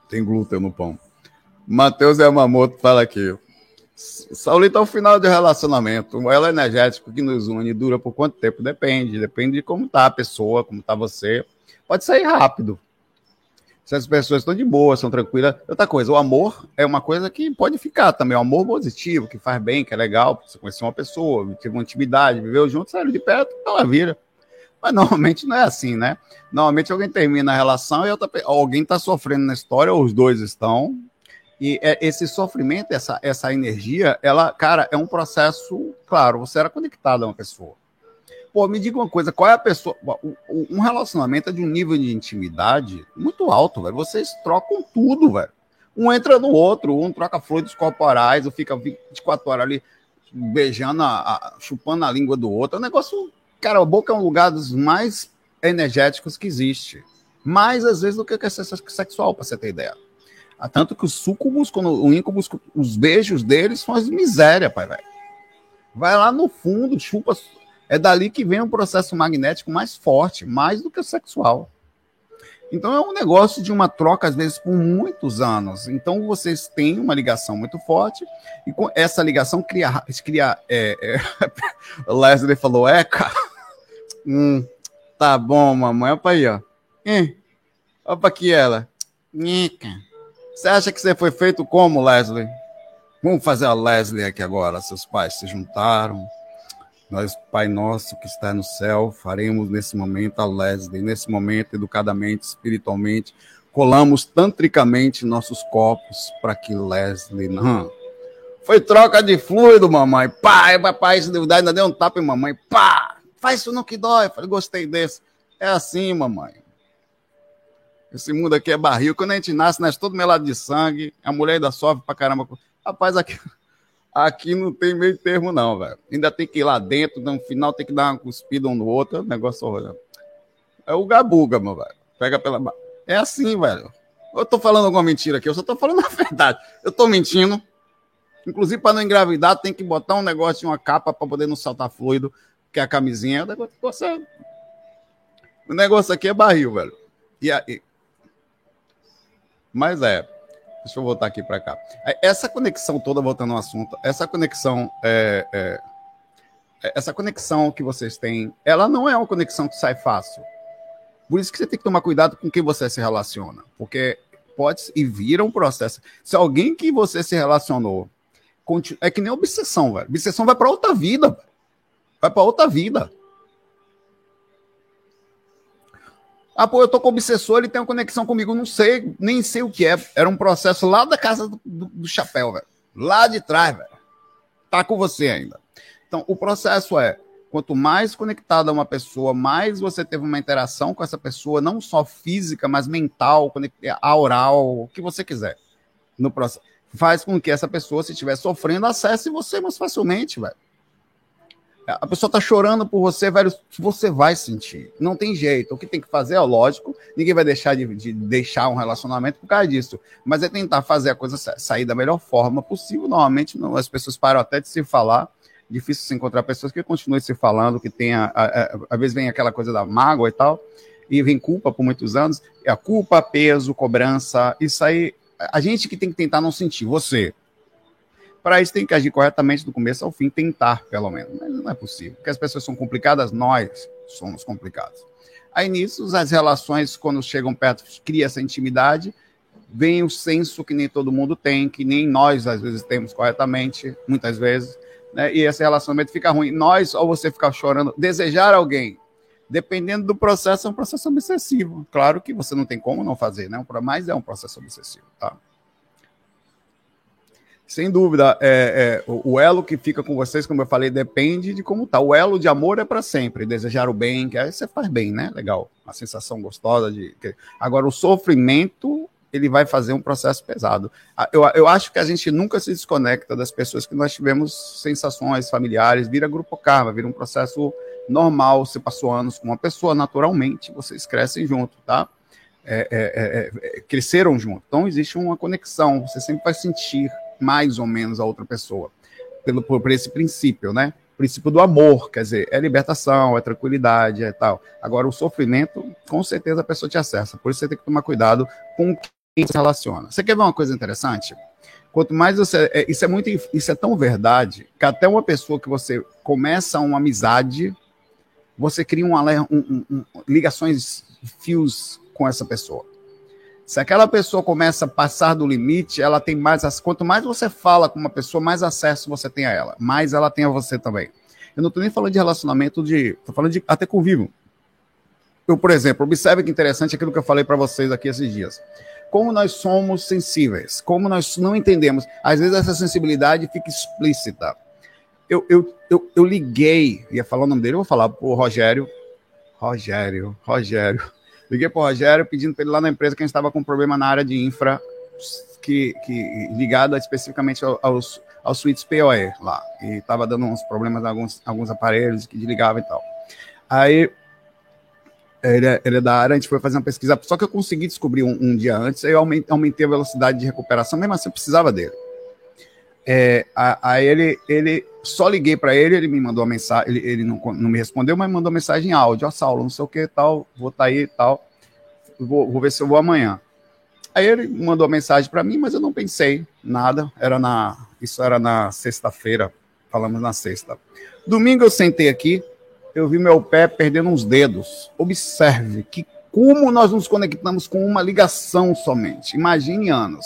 Tem glúten no pão. Matheus Yamamoto fala aqui. Saulito é o final de relacionamento. O elo energético que nos une dura por quanto tempo? Depende. Depende de como tá a pessoa, como tá você. Pode sair rápido se as pessoas estão de boa, são tranquilas. Outra coisa, o amor é uma coisa que pode ficar também. O amor positivo, que faz bem, que é legal. Você conhecer uma pessoa, ter uma intimidade, viveu junto, saiu de perto, ela vira. Mas normalmente não é assim, né? Normalmente alguém termina a relação e outra, alguém está sofrendo na história, ou os dois estão. E é, esse sofrimento, essa, essa energia, ela, cara, é um processo. Claro, você era conectado a uma pessoa. Pô, me diga uma coisa, qual é a pessoa. Um relacionamento é de um nível de intimidade muito alto, velho. Vocês trocam tudo, velho. Um entra no outro, um troca fluidos corporais, ou fica 24 horas ali beijando, a, a, chupando a língua do outro. É um negócio. Cara, a boca é um lugar dos mais energéticos que existe. Mais às vezes do que o sexual, para você ter ideia. Tanto que os sucubus, quando o incubus, os beijos deles são as miséria, pai, velho. Vai lá no fundo, chupa é dali que vem um processo magnético mais forte, mais do que o sexual. Então é um negócio de uma troca, às vezes, por muitos anos. Então vocês têm uma ligação muito forte, e com essa ligação cria. cria é, é... Leslie falou: é, cara. Hum, tá bom, mamãe. Opa aí, ó. Hum, opa aqui ela. Nica. Você acha que você foi feito como, Leslie? Vamos fazer a Leslie aqui agora. Seus pais se juntaram nós, Pai nosso que está no céu, faremos nesse momento a Leslie, nesse momento, educadamente, espiritualmente, colamos tantricamente nossos corpos para que Leslie não. Foi troca de fluido, mamãe. Pá, papai, isso deve ainda deu um tapa em mamãe. Pá, faz isso não que dói. Falei, gostei desse. É assim, mamãe. Esse mundo aqui é barril. Quando a gente nasce, nasce todo melado de sangue. A mulher ainda sofre pra caramba. Rapaz, aqui. Aqui não tem meio termo, não, velho. Ainda tem que ir lá dentro, no final tem que dar uma cuspida um no outro, negócio. É o gabuga, meu velho. Pega pela. É assim, velho. Eu tô falando alguma mentira aqui, eu só tô falando a verdade. Eu tô mentindo. Inclusive, para não engravidar, tem que botar um negócio de uma capa para poder não saltar fluido, que é a camisinha. O negócio, é... o negócio aqui é barril, velho. E aí. Mas é. Deixa eu voltar aqui para cá. É, essa conexão toda, voltando ao assunto, essa conexão, é, é, é, essa conexão que vocês têm, ela não é uma conexão que sai fácil. Por isso que você tem que tomar cuidado com quem você se relaciona, porque pode e vira um processo. Se alguém que você se relacionou é que nem obsessão, velho. Obsessão vai para outra vida. vai para outra vida. Ah, pô, eu tô com o obsessor, ele tem uma conexão comigo, não sei, nem sei o que é. Era um processo lá da casa do, do, chapéu, velho. Lá de trás, velho. Tá com você ainda. Então, o processo é, quanto mais conectada uma pessoa, mais você teve uma interação com essa pessoa, não só física, mas mental, oral, o que você quiser. No processo. Faz com que essa pessoa, se estiver sofrendo, acesse você mais facilmente, velho. A pessoa tá chorando por você, velho, você vai sentir. Não tem jeito. O que tem que fazer é lógico, ninguém vai deixar de, de deixar um relacionamento por causa disso. Mas é tentar fazer a coisa sair da melhor forma possível. Normalmente não, as pessoas param até de se falar. Difícil se encontrar pessoas que continuem se falando, que tenha. Às vezes vem aquela coisa da mágoa e tal, e vem culpa por muitos anos. É a culpa, peso, cobrança. Isso aí. A gente que tem que tentar não sentir. Você, para isso tem que agir corretamente do começo ao fim, tentar, pelo menos. Mas não é possível. Porque as pessoas são complicadas, nós somos complicados. Aí nisso, as relações, quando chegam perto, cria essa intimidade, vem o senso que nem todo mundo tem, que nem nós às vezes temos corretamente, muitas vezes, né? E esse relacionamento fica ruim. Nós, ou você ficar chorando, desejar alguém, dependendo do processo, é um processo obsessivo. Claro que você não tem como não fazer, né? Mas é um processo obsessivo, tá? Sem dúvida, é, é, o elo que fica com vocês, como eu falei, depende de como tá. O elo de amor é para sempre, desejar o bem, que aí você faz bem, né? Legal, uma sensação gostosa de. Agora, o sofrimento, ele vai fazer um processo pesado. Eu, eu acho que a gente nunca se desconecta das pessoas que nós tivemos sensações familiares, vira grupo karma, vira um processo normal. Você passou anos com uma pessoa, naturalmente, vocês crescem junto, tá? É, é, é, é cresceram junto. Então, existe uma conexão, você sempre vai sentir mais ou menos a outra pessoa, pelo, por, por esse princípio, né? O princípio do amor, quer dizer, é libertação, é tranquilidade, é tal. Agora, o sofrimento, com certeza a pessoa te acessa, por isso você tem que tomar cuidado com quem se relaciona. Você quer ver uma coisa interessante? Quanto mais você. É, isso é muito. Isso é tão verdade que até uma pessoa que você começa uma amizade, você cria um, um, um, ligações, fios com essa pessoa. Se aquela pessoa começa a passar do limite, ela tem mais. Quanto mais você fala com uma pessoa, mais acesso você tem a ela, mais ela tem a você também. Eu não estou nem falando de relacionamento de. Estou falando de até convívio. Eu, por exemplo, observe que interessante aquilo que eu falei para vocês aqui esses dias. Como nós somos sensíveis, como nós não entendemos. Às vezes essa sensibilidade fica explícita. Eu, eu, eu, eu liguei, ia falar o nome dele, eu vou falar, pô, Rogério. Rogério, Rogério. Liguei para o Rogério pedindo para ele lá na empresa que a gente estava com problema na área de infra, que, que ligado especificamente aos, aos suítes POE lá. E estava dando uns problemas em alguns, alguns aparelhos que desligavam e tal. Aí ele é, ele é, da área, a gente foi fazer uma pesquisa, só que eu consegui descobrir um, um dia antes, aí eu aumentei, aumentei, a velocidade de recuperação, mesmo assim eu precisava dele. É, aí ele, ele só liguei para ele, ele me mandou uma mensagem, ele, ele não, não, me respondeu, mas mandou mensagem em áudio, ó, Saulo, não sei o que tal, vou estar tá aí e tal, vou, vou ver se eu vou amanhã. Aí ele mandou mensagem para mim, mas eu não pensei nada, era na, isso era na sexta-feira, falamos na sexta. Domingo eu sentei aqui, eu vi meu pé perdendo uns dedos. Observe que como nós nos conectamos com uma ligação somente. Imagine anos.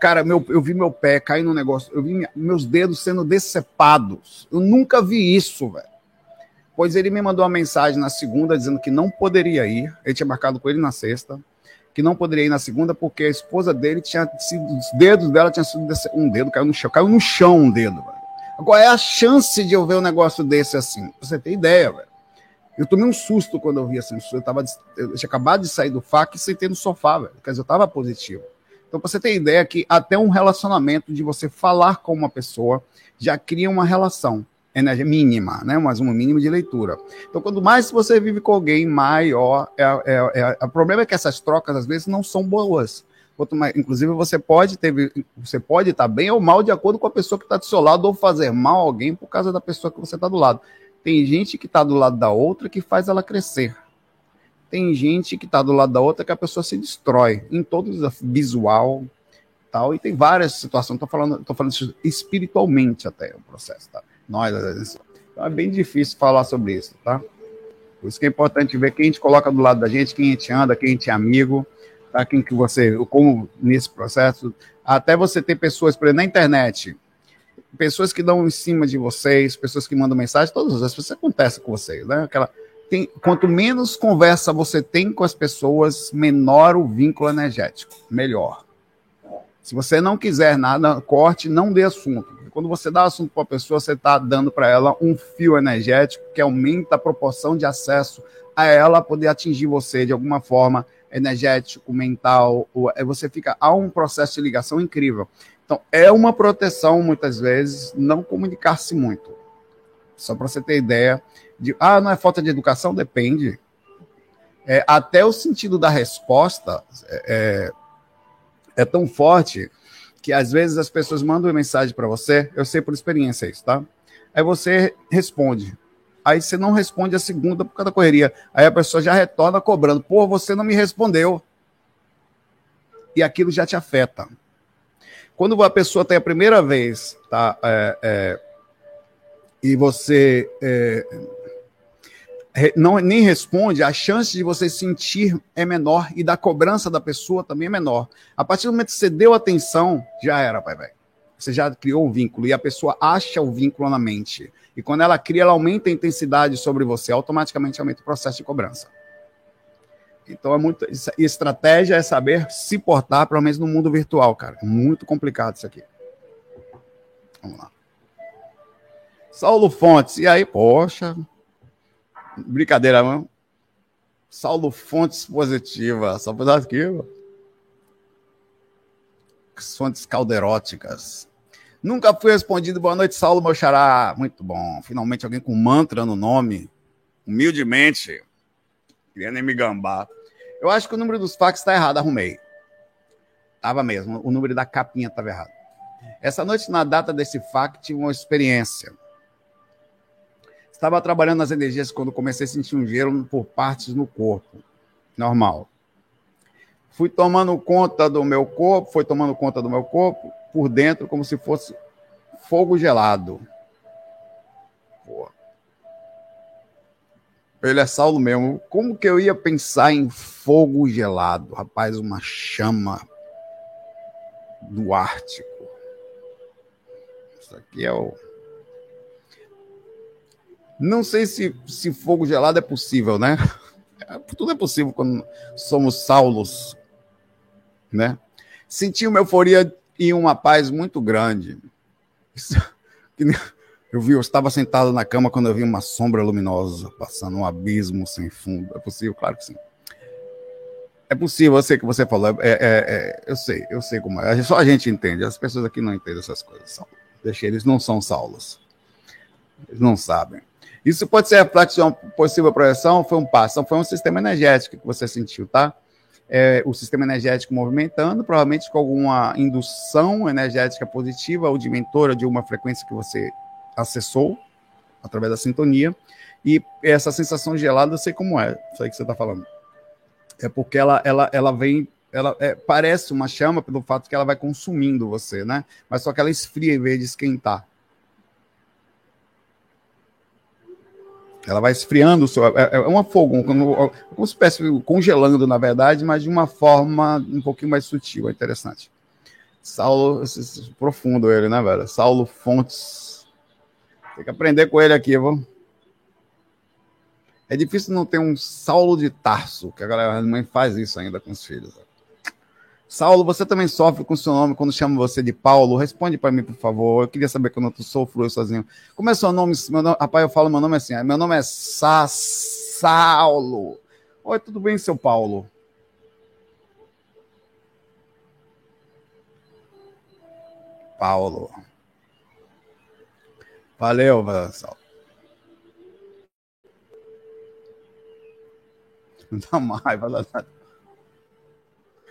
Cara, meu, eu vi meu pé cair no negócio, eu vi meus dedos sendo decepados. Eu nunca vi isso, velho. Pois ele me mandou uma mensagem na segunda dizendo que não poderia ir. Ele tinha marcado com ele na sexta, que não poderia ir na segunda porque a esposa dele tinha sido, os dedos dela tinham sido um dedo caiu no chão, caiu no chão um dedo, velho. Qual é a chance de eu ver um negócio desse assim? Você tem ideia, velho? Eu tomei um susto quando eu vi assim. Eu, tava, eu tinha acabado de sair do fac e sentei no sofá, velho. Quer dizer, eu tava positivo. Então, você ter ideia que até um relacionamento de você falar com uma pessoa já cria uma relação energia mínima, né? Mas um mínimo de leitura. Então, quanto mais você vive com alguém, maior é, é, é, o problema é que essas trocas às vezes não são boas. Quanto mais, inclusive, você pode ter, você pode estar bem ou mal de acordo com a pessoa que está do seu lado ou fazer mal a alguém por causa da pessoa que você está do lado. Tem gente que está do lado da outra que faz ela crescer tem gente que está do lado da outra que a pessoa se destrói em todo visual tal e tem várias situações. Estou falando tô falando espiritualmente até o processo tá? Nós às vezes então é bem difícil falar sobre isso tá? Por isso que é importante ver quem a gente coloca do lado da gente quem a gente anda quem a gente é amigo tá? Quem que você como nesse processo. Até você ter pessoas por exemplo, na internet pessoas que dão em cima de vocês, pessoas que mandam mensagem, todas as pessoas acontecem com vocês, né? Aquela, tem, quanto menos conversa você tem com as pessoas, menor o vínculo energético, melhor. Se você não quiser nada, corte, não dê assunto. Quando você dá assunto para a pessoa, você está dando para ela um fio energético que aumenta a proporção de acesso a ela poder atingir você de alguma forma energético, mental, é, você fica há um processo de ligação incrível. Então, é uma proteção, muitas vezes, não comunicar-se muito. Só para você ter ideia de, ah, não é falta de educação? Depende. É, até o sentido da resposta é, é, é tão forte que às vezes as pessoas mandam uma mensagem para você, eu sei por experiência isso, tá? Aí você responde. Aí você não responde a segunda por causa da correria. Aí a pessoa já retorna cobrando. Pô, você não me respondeu. E aquilo já te afeta. Quando a pessoa tem a primeira vez, tá? É, é, e você é, não, nem responde, a chance de você sentir é menor e da cobrança da pessoa também é menor. A partir do momento que você deu atenção, já era, pai, velho. Você já criou um vínculo e a pessoa acha o vínculo na mente. E quando ela cria, ela aumenta a intensidade sobre você, automaticamente aumenta o processo de cobrança. Então é muito. Estratégia é saber se portar, pelo menos no mundo virtual, cara. Muito complicado isso aqui. Vamos lá. Saulo Fontes, e aí, poxa. Brincadeira, mano. Saulo Fontes positiva. Só por aqui, mano. Fontes calderóticas. Nunca fui respondido. Boa noite, Saulo meu xará. Muito bom. Finalmente alguém com mantra no nome. Humildemente. Queria nem me gambar. Eu acho que o número dos fax está errado. Arrumei. Tava mesmo. O número da capinha estava errado. Essa noite, na data desse fac, tive uma experiência. Estava trabalhando nas energias quando comecei a sentir um gelo por partes no corpo. Normal. Fui tomando conta do meu corpo, foi tomando conta do meu corpo por dentro como se fosse fogo gelado. Pô. Ele é Saulo mesmo. Como que eu ia pensar em fogo gelado? Rapaz, uma chama do Ártico. Isso aqui é o. Não sei se, se fogo gelado é possível, né? Tudo é possível quando somos Saulos, né? Senti uma euforia e uma paz muito grande. Eu vi, eu estava sentado na cama quando eu vi uma sombra luminosa passando um abismo sem fundo. É possível? Claro que sim. É possível, eu sei que você falou. É, é, é, eu sei, eu sei como é. Só a gente entende. As pessoas aqui não entendem essas coisas. Deixa eles não são saulos. Eles não sabem. Isso pode ser reflexo de uma possível projeção, foi um passo, foi um sistema energético que você sentiu, tá? é, o sistema energético movimentando, provavelmente com alguma indução energética positiva ou de mentora de uma frequência que você acessou através da sintonia. E essa sensação gelada, eu sei como é, isso aí que você está falando. É porque ela, ela, ela vem, ela é, parece uma chama pelo fato que ela vai consumindo você, né? Mas só que ela esfria em vez de esquentar. Ela vai esfriando, seu, é, é uma fogo, como uma espécie congelando, na verdade, mas de uma forma um pouquinho mais sutil, é interessante. Saulo, profundo ele, né, velho? Saulo Fontes. Tem que aprender com ele aqui, viu? É difícil não ter um Saulo de Tarso, que a galera mãe faz isso ainda com os filhos. Saulo, você também sofre com o seu nome quando chama você de Paulo? Responde para mim, por favor. Eu queria saber quando eu sofro eu sozinho. Como é seu nome? Meu nome? Rapaz, eu falo meu nome assim. Meu nome é Sa Saulo. Oi, tudo bem, seu Paulo? Paulo. Valeu, Saulo. Não dá mais, vai lá.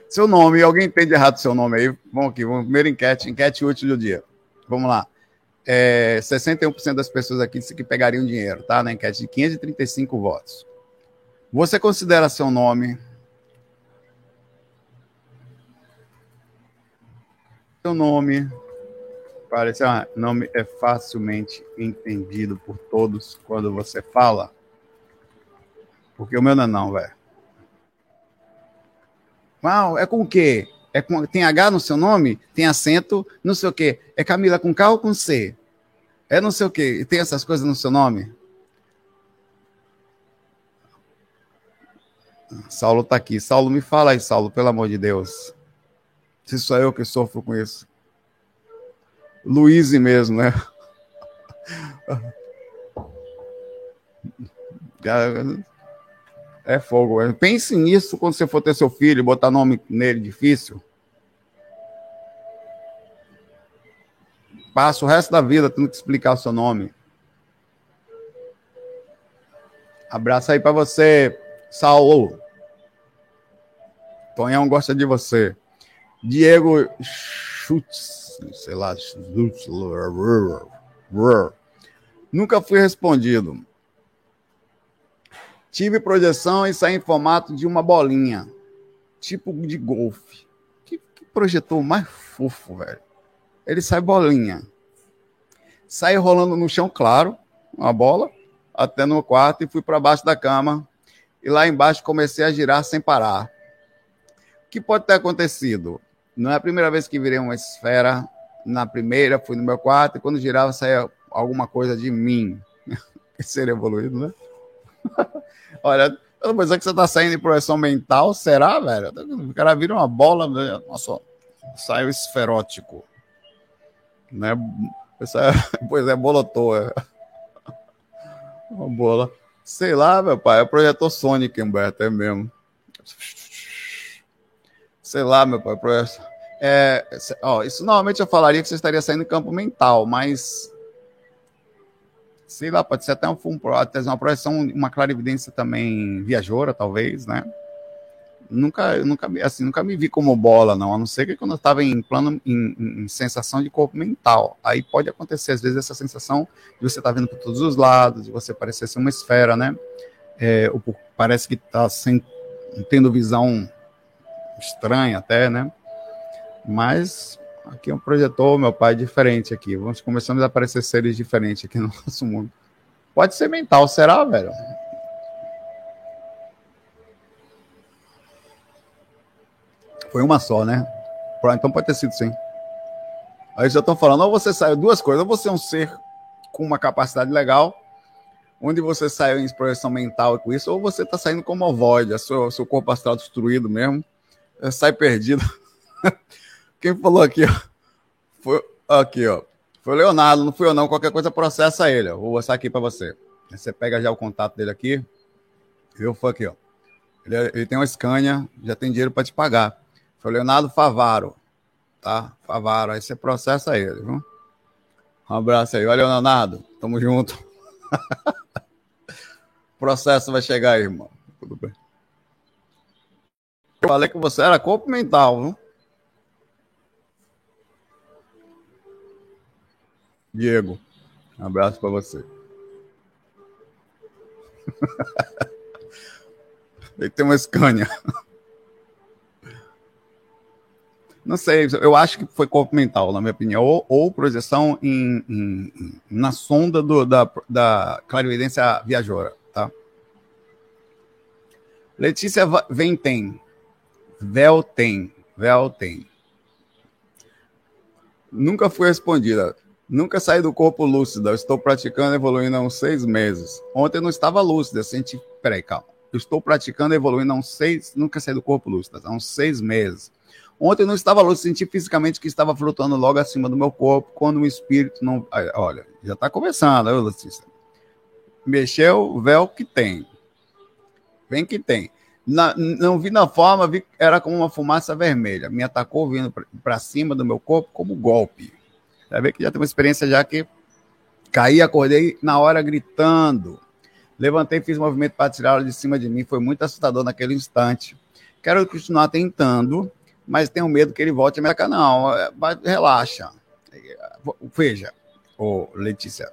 Seu nome, alguém entende errado seu nome aí? Vamos aqui, vamos, primeira enquete, enquete útil do dia. Vamos lá. É, 61% das pessoas aqui disse que pegariam dinheiro, tá? Na enquete de 535 votos. Você considera seu nome seu nome parece ah, nome é facilmente entendido por todos quando você fala porque o meu não é não velho Mal, é com o quê? É com, tem H no seu nome? Tem acento? Não sei o quê. É Camila com K ou com C? É não sei o quê. Tem essas coisas no seu nome? Saulo está aqui. Saulo, me fala aí, Saulo, pelo amor de Deus. Se sou eu que sofro com isso. Luiz mesmo, né? É fogo. Pense nisso quando você for ter seu filho, botar nome nele difícil. Passa o resto da vida tendo que explicar o seu nome. Abraço aí para você, Saulo. Tonhão gosta de você. Diego Schutz, sei lá, nunca fui respondido. Tive projeção e saí em formato de uma bolinha, tipo de golfe. Que, que projetor mais fofo, velho. Ele sai bolinha. Saí rolando no chão, claro, uma bola, até no quarto e fui para baixo da cama. E lá embaixo comecei a girar sem parar. O que pode ter acontecido? Não é a primeira vez que virei uma esfera. Na primeira, fui no meu quarto e quando girava saía alguma coisa de mim. Ser evoluído, né? Olha, eu vou dizer que você tá saindo de projeção mental, será, velho? O cara vira uma bola, nossa, saiu esferótico. Né? Pois é, bolotou. É. Uma bola. Sei lá, meu pai, é projetor Sonic, Humberto, é mesmo. Sei lá, meu pai, projetor. É, ó, isso normalmente eu falaria que você estaria saindo em campo mental, mas sei lá, pode ser até um, até uma projeção, uma clarividência também viajora, talvez, né? Nunca, nunca, assim, nunca me vi como bola, não, a não ser que quando eu estava em plano, em, em, sensação de corpo mental. Aí pode acontecer, às vezes, essa sensação de você estar tá vendo por todos os lados, de você parecer ser uma esfera, né? É, parece que está tendo visão estranha até, né? Mas Aqui é um projetor, meu pai, diferente aqui. Vamos começando a aparecer seres diferentes aqui no nosso mundo. Pode ser mental, será, velho? Foi uma só, né? Então pode ter sido sim. Aí já estão falando, ou você saiu duas coisas, ou você é um ser com uma capacidade legal, onde você saiu em projeção mental com isso, ou você está saindo como ovoide, seu, seu corpo astral destruído mesmo, sai perdido. Quem falou aqui, ó? Foi aqui, ó. Foi o Leonardo, não fui eu não. Qualquer coisa processa ele. Ó. Vou mostrar aqui para você. Você pega já o contato dele aqui. Eu foi aqui, ó. Ele, ele tem uma Scania, já tem dinheiro para te pagar. Foi o Leonardo Favaro, tá? Favaro. Aí você processa ele, viu? Um abraço aí. Olha, Leonardo. Tamo junto. o processo vai chegar aí, irmão. Tudo bem. Eu falei que você era corpo mental, viu? Diego, um abraço para você. Ele tem uma Scania. Não sei, eu acho que foi corpo mental, na minha opinião, ou, ou projeção em, em, na sonda do, da, da clarividência viajora, tá? Letícia Ventem, Velten, Velten. Nunca foi respondida. Nunca saí do corpo lúcido. estou praticando evoluindo há uns seis meses. Ontem eu não estava lúcido. Eu senti. Peraí, calma. Eu estou praticando evoluindo há uns seis. Nunca saí do corpo lúcido. Há uns seis meses. Ontem eu não estava lúcido. Senti fisicamente que estava flutuando logo acima do meu corpo. Quando o espírito não. Olha, já está começando, viu, Letícia? Mexeu, véu que tem. Vem que tem. Na, não vi na forma, vi era como uma fumaça vermelha. Me atacou vindo para cima do meu corpo como golpe. Já vê que já tem uma experiência já que caí, acordei na hora gritando. Levantei, fiz movimento para tirar ela de cima de mim. Foi muito assustador naquele instante. Quero continuar tentando, mas tenho medo que ele volte a me atacar. Não, relaxa. Veja, ô Letícia,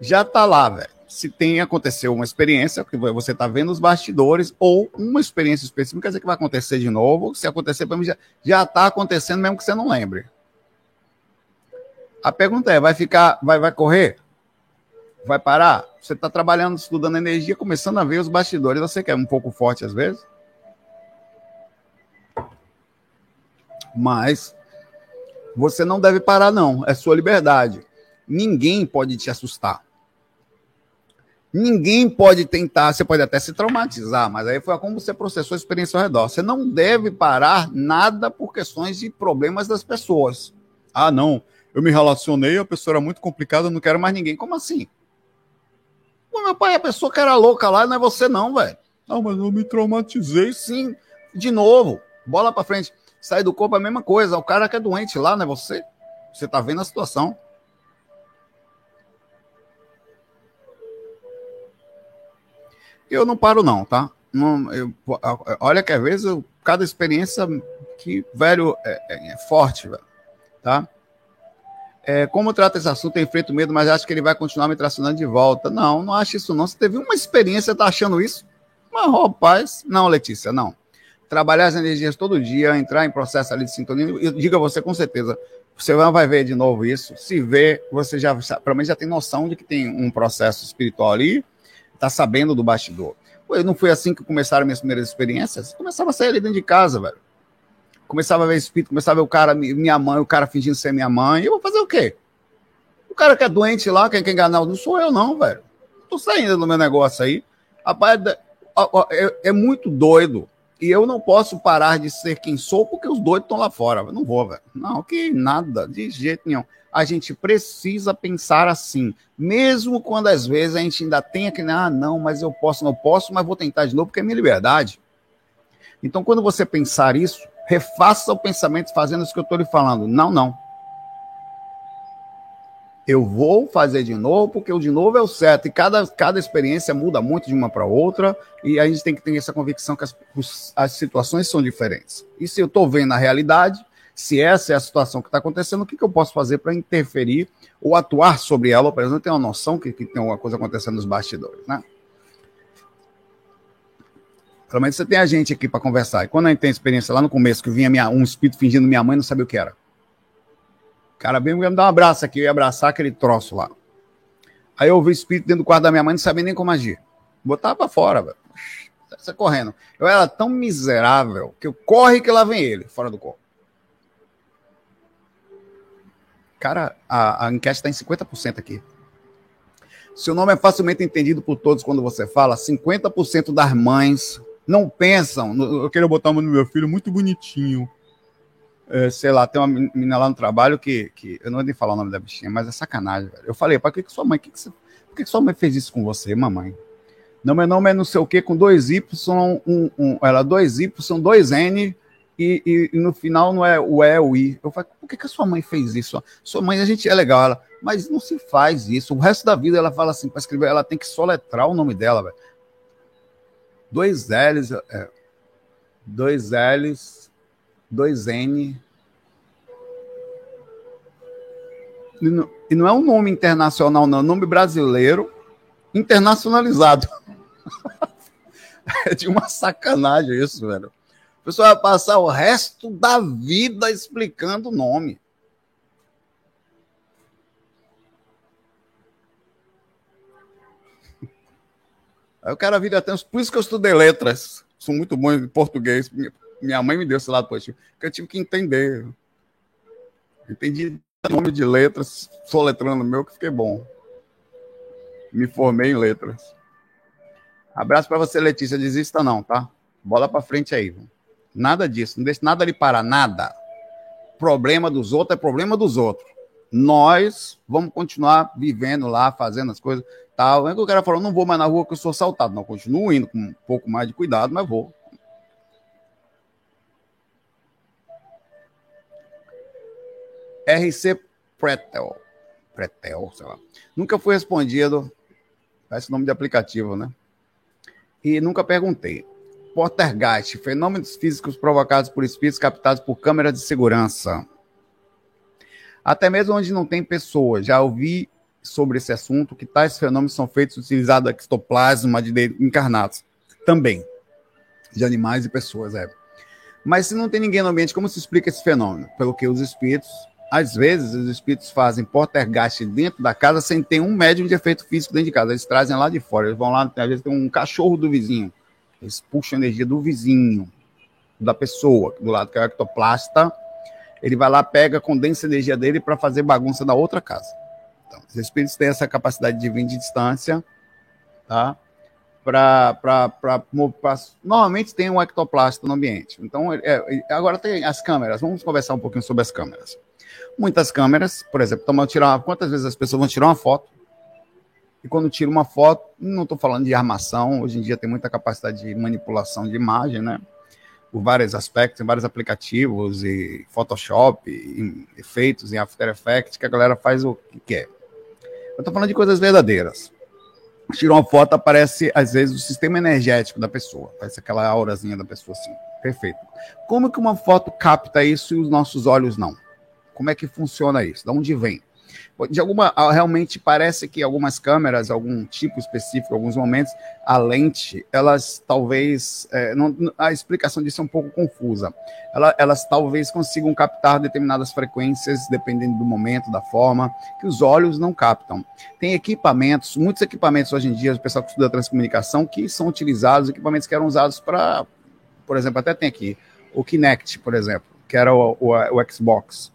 já tá lá, velho. Se tem aconteceu uma experiência que você tá vendo os bastidores ou uma experiência específica, quer dizer que vai acontecer de novo. Se acontecer para mim já já tá acontecendo mesmo que você não lembre. A pergunta é: vai ficar, vai, vai correr? Vai parar? Você está trabalhando, estudando energia, começando a ver os bastidores. Você quer um pouco forte às vezes? Mas você não deve parar, não. É sua liberdade. Ninguém pode te assustar. Ninguém pode tentar, você pode até se traumatizar, mas aí foi como você processou a experiência ao redor. Você não deve parar nada por questões de problemas das pessoas. Ah, não, eu me relacionei, a pessoa era muito complicada, eu não quero mais ninguém. Como assim? Pô, meu pai, a pessoa que era louca lá não é você não, velho. Não, mas eu me traumatizei sim. De novo, bola para frente. Sai do corpo é a mesma coisa. O cara que é doente lá não é você. Você tá vendo a situação. Eu não paro, não, tá? Não, eu, olha que às vezes eu, cada experiência que, velho, é, é, é forte, velho, tá? É, como trata esse assunto, enfrento medo, mas acho que ele vai continuar me tracionando de volta. Não, não acho isso não. Você teve uma experiência, tá achando isso? Mas, rapaz, não, Letícia, não. Trabalhar as energias todo dia, entrar em processo ali de sintonia, eu digo a você com certeza, você vai ver de novo isso. Se vê, você já, pelo menos já tem noção de que tem um processo espiritual ali, tá sabendo do bastidor. Não foi assim que começaram minhas primeiras experiências? Começava a sair ali dentro de casa, velho. Começava a ver espírito, começava a ver o cara, minha mãe, o cara fingindo ser minha mãe. Eu vou fazer o quê? O cara que é doente lá, quem quer enganar, não sou eu, não, velho. Tô saindo do meu negócio aí. Rapaz, é, é, muito doido. E eu não posso parar de ser quem sou porque os doidos estão lá fora. Eu não vou, velho. Não, que nada, de jeito nenhum a gente precisa pensar assim, mesmo quando às vezes a gente ainda tem aquele, ah, não, mas eu posso, não posso, mas vou tentar de novo porque é minha liberdade. Então, quando você pensar isso, refaça o pensamento fazendo isso que eu estou lhe falando. Não, não. Eu vou fazer de novo, porque o de novo é o certo. E cada, cada experiência muda muito de uma para outra. E a gente tem que ter essa convicção que as, as situações são diferentes. E se eu estou vendo a realidade, se essa é a situação que está acontecendo, o que, que eu posso fazer para interferir ou atuar sobre ela, pelo menos ter uma noção que, que tem alguma coisa acontecendo nos bastidores, né? Pelo menos você tem a gente aqui para conversar. E quando a gente tem experiência lá no começo, que vinha minha, um espírito fingindo minha mãe, não sabia o que era. O cara veio me dar um abraço aqui, eu ia abraçar aquele troço lá. Aí eu ouvi o espírito dentro do quarto da minha mãe, não sabia nem como agir. Botava para fora, velho. Você correndo. Eu era tão miserável que eu corre que lá vem ele, fora do corpo. Cara, a, a enquete está em 50% aqui. Seu nome é facilmente entendido por todos quando você fala. 50% das mães não pensam. Eu quero botar o nome do meu filho muito bonitinho. É, sei lá, tem uma menina lá no trabalho que, que eu não vou nem falar o nome da bichinha, mas é sacanagem, velho. Eu falei, para que, que sua mãe, que que você, por que, que sua mãe fez isso com você, mamãe? Não, meu nome é não sei o que, com dois Y, um, um, ela, dois Y, dois N, e, e, e, no final não é o é o i. Eu falo, por que, que a sua mãe fez isso? Sua mãe, a gente é legal, ela, mas não se faz isso. O resto da vida ela fala assim, para escrever, ela tem que soletrar o nome dela, velho. Dois L's, é, dois L's, dois N. E não, e não é um nome internacional, não, é um nome brasileiro internacionalizado. é de uma sacanagem isso, velho pessoa vai passar o resto da vida explicando o nome. Aí o cara vira até. Por isso que eu estudei letras. Sou muito bom em português. Minha mãe me deu esse lado positivo. Porque eu tive que entender. Entendi nome de letras, soletrando meu, que fiquei bom. Me formei em letras. Abraço para você, Letícia. Desista não, tá? Bola para frente aí. Nada disso. Não deixe nada ali parar, nada. Problema dos outros é problema dos outros. Nós vamos continuar vivendo lá, fazendo as coisas. Tal. É que o cara falou: não vou mais na rua que eu sou assaltado. Não, continuo indo com um pouco mais de cuidado, mas vou. RC Pretel. Pretel, sei lá. Nunca foi respondido. Parece nome de aplicativo, né? E nunca perguntei. Poltergeist, fenômenos físicos provocados por espíritos captados por câmeras de segurança. Até mesmo onde não tem pessoas. Já ouvi sobre esse assunto que tais fenômenos são feitos utilizando ectoplasma de encarnados. Também. De animais e pessoas, é. Mas se não tem ninguém no ambiente, como se explica esse fenômeno? Pelo que os espíritos, às vezes, os espíritos fazem poltergeist dentro da casa sem ter um médium de efeito físico dentro de casa. Eles trazem lá de fora. Eles vão lá, às vezes tem um cachorro do vizinho eles puxam energia do vizinho, da pessoa, do lado que é o ectoplasta, ele vai lá, pega, condensa a energia dele para fazer bagunça na outra casa. Então, os espíritos têm essa capacidade de vir de distância, tá? Pra normalmente tem um ectoplasto no ambiente. Então, é, é, agora tem as câmeras. Vamos conversar um pouquinho sobre as câmeras. Muitas câmeras, por exemplo, tomam, tirar, quantas vezes as pessoas vão tirar uma foto e quando tira uma foto, não estou falando de armação, hoje em dia tem muita capacidade de manipulação de imagem, né? Por vários aspectos, em vários aplicativos, e Photoshop, e efeitos em After Effects, que a galera faz o que quer. Eu estou falando de coisas verdadeiras. Tira uma foto, aparece, às vezes, o sistema energético da pessoa. Parece aquela aurazinha da pessoa assim. Perfeito. Como que uma foto capta isso e os nossos olhos não? Como é que funciona isso? De onde vem? De alguma ah, realmente parece que algumas câmeras, algum tipo específico, alguns momentos, a lente, elas talvez é, não, a explicação disso é um pouco confusa. Ela, elas talvez consigam captar determinadas frequências, dependendo do momento, da forma, que os olhos não captam. Tem equipamentos, muitos equipamentos hoje em dia, o pessoal que estuda transcomunicação, que são utilizados, equipamentos que eram usados para, por exemplo, até tem aqui o Kinect, por exemplo, que era o, o, o Xbox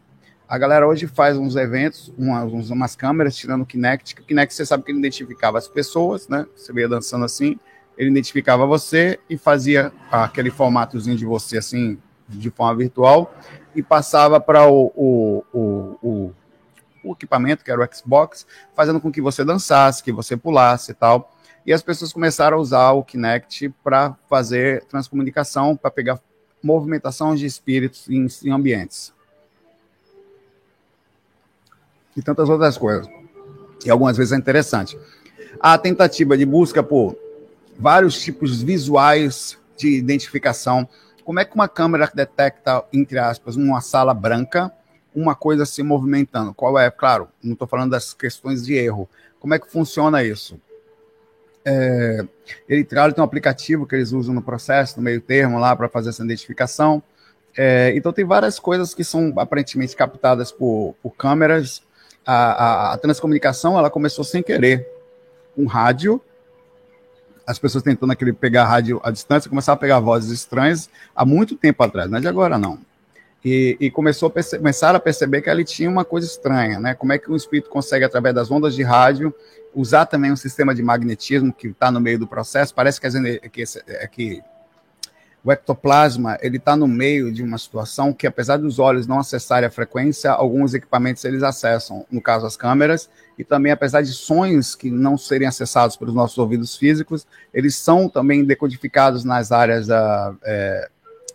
a galera hoje faz uns eventos, umas, umas câmeras tirando o Kinect, o Kinect você sabe que ele identificava as pessoas, né? Você veio dançando assim, ele identificava você e fazia aquele formatozinho de você assim, de forma virtual, e passava para o, o, o, o, o equipamento, que era o Xbox, fazendo com que você dançasse, que você pulasse e tal. E as pessoas começaram a usar o Kinect para fazer transcomunicação, para pegar movimentação de espíritos em, em ambientes e tantas outras coisas. E algumas vezes é interessante. A tentativa de busca por vários tipos visuais de identificação. Como é que uma câmera detecta, entre aspas, uma sala branca, uma coisa se movimentando? Qual é? Claro, não estou falando das questões de erro. Como é que funciona isso? É, ele tem um aplicativo que eles usam no processo, no meio termo lá, para fazer essa identificação. É, então tem várias coisas que são aparentemente captadas por, por câmeras a, a, a transcomunicação ela começou sem querer. Um rádio, as pessoas tentando aquele pegar rádio à distância, começaram a pegar vozes estranhas há muito tempo atrás, não é de agora não. E, e começou a perce- começaram a perceber que ali tinha uma coisa estranha, né? Como é que um espírito consegue, através das ondas de rádio, usar também um sistema de magnetismo que está no meio do processo? Parece que, as, que, que o ectoplasma ele está no meio de uma situação que, apesar dos olhos não acessarem a frequência, alguns equipamentos eles acessam, no caso as câmeras, e também apesar de sonhos que não serem acessados pelos nossos ouvidos físicos, eles são também decodificados nas áreas da, é,